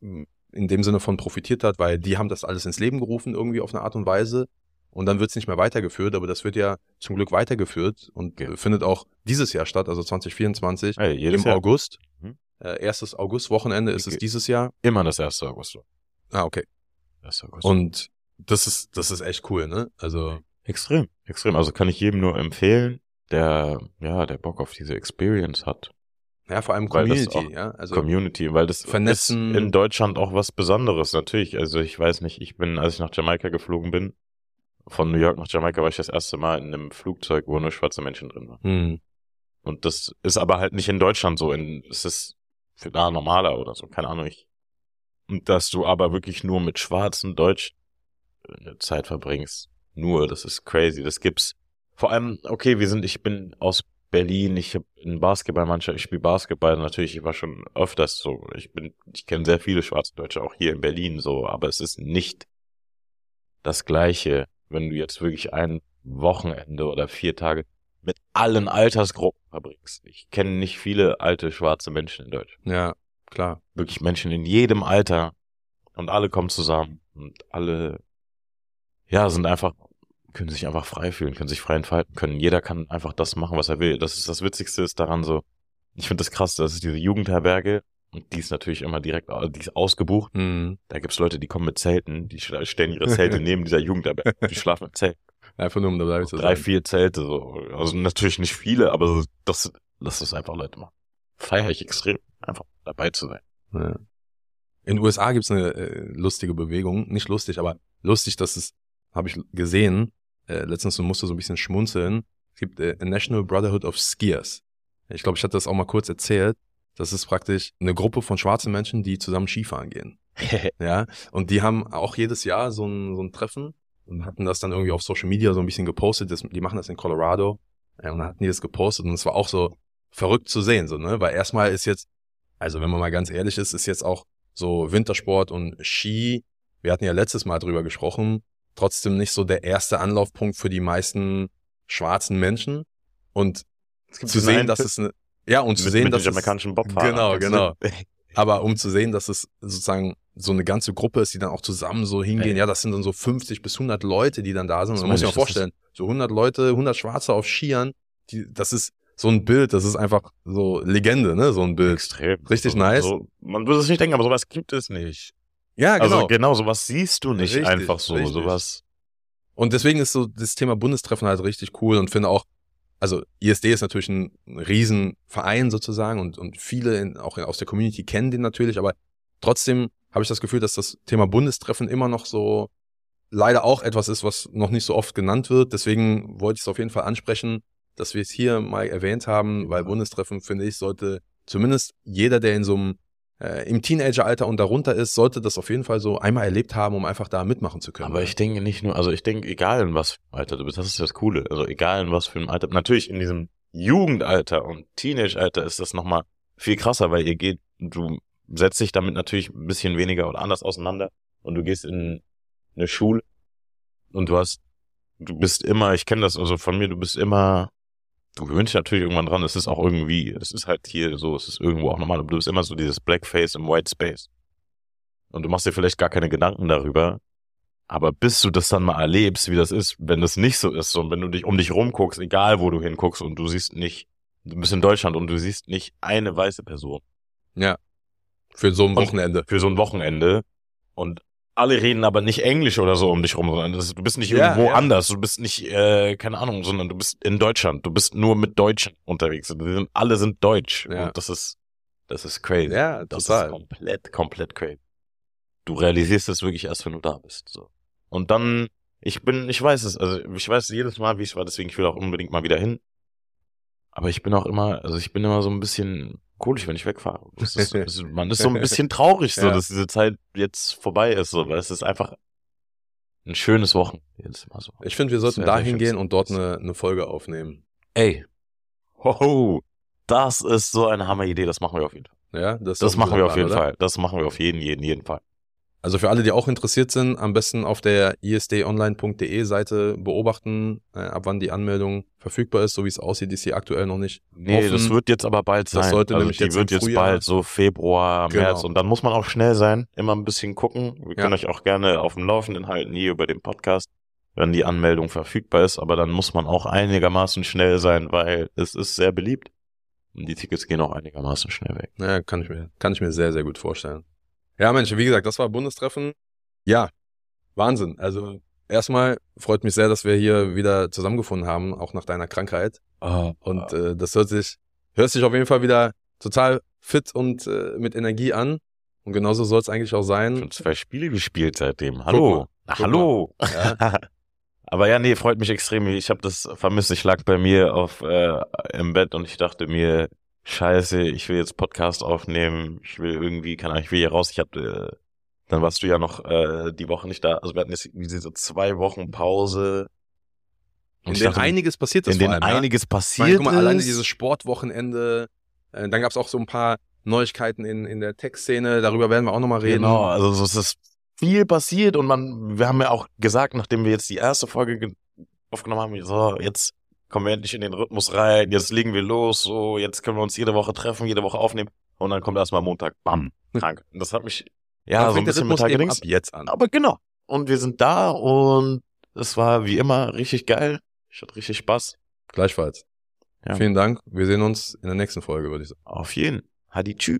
mh, in dem Sinne von profitiert hat, weil die haben das alles ins Leben gerufen, irgendwie auf eine Art und Weise. Und dann wird es nicht mehr weitergeführt, aber das wird ja zum Glück weitergeführt und Ja. äh, findet auch dieses Jahr statt, also 2024 Ey, jedes im Jahr. August. Mhm. Äh, erstes August-Wochenende ist es Okay. dieses Jahr. Immer das 1. August. Ah, okay. 1. August. Und das ist, das ist echt cool, ne? Also, Extrem, extrem. Also kann ich jedem nur empfehlen, der, ja, der Bock auf diese Experience hat. ja, vor allem das Community, ja. Also, Community, weil das Vernetzen. ist in Deutschland auch was Besonderes, natürlich. Also ich weiß nicht, ich bin, als ich nach Jamaika geflogen bin, von New York nach Jamaika war ich das erste Mal in einem Flugzeug, wo nur schwarze Menschen drin waren. hm, Und das ist aber halt nicht in Deutschland so. In, es ist für da normaler oder so, keine Ahnung. Ich, und dass du aber wirklich nur mit schwarzen Deutsch eine Zeit verbringst. Nur, das ist crazy. Das gibt's. Vor allem, okay, wir sind, ich bin aus Berlin, ich habe in Basketballmannschaft, ich spiele Basketball natürlich, ich war schon öfters so. Ich bin, ich kenne sehr viele schwarze Deutsche, auch hier in Berlin so, aber es ist nicht das Gleiche, wenn du jetzt wirklich ein Wochenende oder vier Tage mit allen Altersgruppen verbringst. Ich kenne nicht viele alte schwarze Menschen in Deutschland. ja, klar. Wirklich Menschen in jedem Alter und alle kommen zusammen und alle, ja, sind einfach, können sich einfach frei fühlen, können sich frei entfalten können. Jeder kann einfach das machen, was er will. Das ist das Witzigste ist daran so. Ich finde das krass, das ist diese Jugendherberge und die ist natürlich immer direkt, die ist ausgebucht. Hm. Da gibt's Leute, die kommen mit Zelten, die stellen ihre Zelte neben dieser Jugendherberge. Die schlafen im Zelt. Einfach nur, um dabei zu Drei, sein. vier Zelte, so. Also natürlich nicht viele, aber das, lass das einfach Leute machen. Feier ich extrem, einfach dabei zu sein. Ja. In den USA gibt's eine äh, lustige Bewegung. Nicht lustig, aber lustig, dass es, habe ich gesehen, äh, letztens musste so ein bisschen schmunzeln. Es gibt äh, a National Brotherhood of Skiers. Ich glaube, ich hatte das auch mal kurz erzählt. Das ist praktisch eine Gruppe von schwarzen Menschen, die zusammen Skifahren gehen. Ja, und die haben auch jedes Jahr so ein, so ein Treffen und hatten das dann irgendwie auf Social Media so ein bisschen gepostet. Das, die machen das in Colorado. Ja, und dann hatten die das gepostet und es war auch so verrückt zu sehen, so, ne? Weil erstmal ist jetzt, also wenn man mal ganz ehrlich ist, ist jetzt auch so Wintersport und Ski, wir hatten ja letztes Mal drüber gesprochen, trotzdem nicht so der erste Anlaufpunkt für die meisten schwarzen Menschen. Und zu sehen, dass es eine, ja, und zu mit, sehen, mit dass den jamaikanischen Bobfahrern. Genau, genau. aber um zu sehen, dass es sozusagen so eine ganze Gruppe ist, die dann auch zusammen so hingehen, Ey. ja, das sind dann so 50 bis 100 Leute, die dann da sind. Das man muss sich mal vorstellen, so 100 Leute, 100 Schwarze auf Skiern, die, das ist so ein Bild, das ist einfach so Legende, ne, so ein Bild. Extrem. Richtig so, nice. So, man würde es nicht denken, aber sowas gibt es nicht. Ja, genau. Also genau, sowas siehst du nicht Richtig, einfach so. richtig. Sowas. Und deswegen ist so das Thema Bundestreffen halt richtig cool und finde auch, also ISD ist natürlich ein Riesenverein sozusagen und, und viele in, auch aus der Community kennen den natürlich, aber trotzdem habe ich das Gefühl, dass das Thema Bundestreffen immer noch so leider auch etwas ist, was noch nicht so oft genannt wird. Deswegen wollte ich es auf jeden Fall ansprechen, dass wir es hier mal erwähnt haben, weil Bundestreffen, finde ich, sollte zumindest jeder, der in so einem äh, im Teenageralter und darunter ist, sollte das auf jeden Fall so einmal erlebt haben, um einfach da mitmachen zu können. Aber ich denke nicht nur, also ich denke, egal in was für einem Alter du bist, das ist das Coole. Also egal in was für einem Alter. Natürlich in diesem Jugendalter und Teenageralter ist das nochmal viel krasser, weil ihr geht, du setzt dich damit natürlich ein bisschen weniger oder anders auseinander und du gehst in eine Schule und du hast, du bist immer, ich kenne das also von mir, du bist immer, du gewöhnst dich natürlich irgendwann dran, es ist auch irgendwie, es ist halt hier so, es ist irgendwo auch normal, aber du bist immer so dieses Blackface im White Space. Und du machst dir vielleicht gar keine Gedanken darüber, Aber bis du das dann mal erlebst, wie das ist, wenn das nicht so ist, und wenn du dich um dich rumguckst, egal wo du hinguckst und du siehst nicht, du bist in Deutschland und du siehst nicht eine weiße Person Ja. Für so ein Und- Wochenende. für so ein Wochenende und alle reden aber nicht Englisch oder so um dich rum, sondern das, du bist nicht Ja, irgendwo ja. anders, du bist nicht, äh, keine Ahnung, sondern du bist in Deutschland, du bist nur mit Deutschen unterwegs. Sind, alle sind deutsch Ja. und das ist, das ist crazy. Ja, Das ist total. komplett, komplett crazy. Du realisierst es wirklich erst, wenn du da bist. So. Und dann, ich bin, ich weiß es, also ich weiß jedes Mal, wie es war, deswegen ich will auch unbedingt mal wieder hin. Aber ich bin auch immer, also ich bin immer so ein bisschen komisch, wenn ich wegfahre. Das ist, das man ist so ein bisschen traurig, so, Ja. dass diese Zeit jetzt vorbei ist, so, weil es ist einfach ein schönes Wochen. Jedes Mal so. Ich finde, wir sollten Sehr, sehr dahin schön. gehen und dort eine, eine Folge aufnehmen. Ey. Hoho. Das ist so eine Hammeridee, das machen wir auf jeden Fall. Ja, das, Das machen wir auf jeden? Fall. Das machen wir auf jeden, jeden, jeden Fall. Also für alle, die auch interessiert sind, am besten auf der isdonline.de Seite beobachten, äh, ab wann die Anmeldung verfügbar ist, so wie es aussieht, ist sie aktuell noch nicht. Nee, offen. das wird jetzt aber bald Das sein. sollte also nämlich die jetzt wird jetzt Frühjahr- bald so Februar, Genau. März und dann muss man auch schnell sein, immer ein bisschen gucken. Wir können Ja. euch auch gerne auf dem Laufenden halten hier über den Podcast, wenn die Anmeldung verfügbar ist, aber dann muss man auch einigermaßen schnell sein, weil es ist sehr beliebt. Und die Tickets gehen auch einigermaßen schnell weg. Ja, kann ich mir, kann ich mir sehr, sehr gut vorstellen. Ja, Mensch, wie gesagt, das war Bundestreffen. Ja, Wahnsinn. Also erstmal freut mich sehr, dass wir hier wieder zusammengefunden haben, auch nach deiner Krankheit. Und äh, das hört sich, hört sich auf jeden Fall wieder total fit und äh, mit Energie an. Und genauso soll es eigentlich auch sein. Schon zwei Spiele gespielt seitdem. Hallo. Na, hallo. Ja. Aber ja, nee, freut mich extrem. Ich habe das vermisst. Ich lag bei mir auf äh, im Bett und ich dachte mir, scheiße, ich will jetzt Podcast aufnehmen. Ich will irgendwie, keine Ahnung, ich will hier raus. Ich hatte, äh, dann warst du ja noch äh, die Woche nicht da. Also wir hatten jetzt irgendwie diese zwei Wochen Pause. In Und ich denen dachte, einiges passiert ist in denen allem. ja? einiges Ich meine, passiert guck mal, alleine ist. dieses Sportwochenende. Äh, dann gab es auch so ein paar Neuigkeiten in, in der Tech-Szene. Darüber werden wir auch nochmal reden. Genau, also so, es ist viel passiert und man, wir haben ja auch gesagt, nachdem wir jetzt die erste Folge ge- aufgenommen haben, so, jetzt kommen wir endlich in den Rhythmus rein, jetzt legen wir los, so, jetzt können wir uns jede Woche treffen, jede Woche aufnehmen und dann kommt erstmal Montag, bam, krank. Und das hat mich, ja, Dann so ein bisschen mit ab jetzt an. Aber genau. Und wir sind da und es war wie immer richtig geil. Ich hatte richtig Spaß. Gleichfalls. Ja. Vielen Dank. Wir sehen uns in der nächsten Folge, würde ich sagen. Auf jeden. Hadi tschü.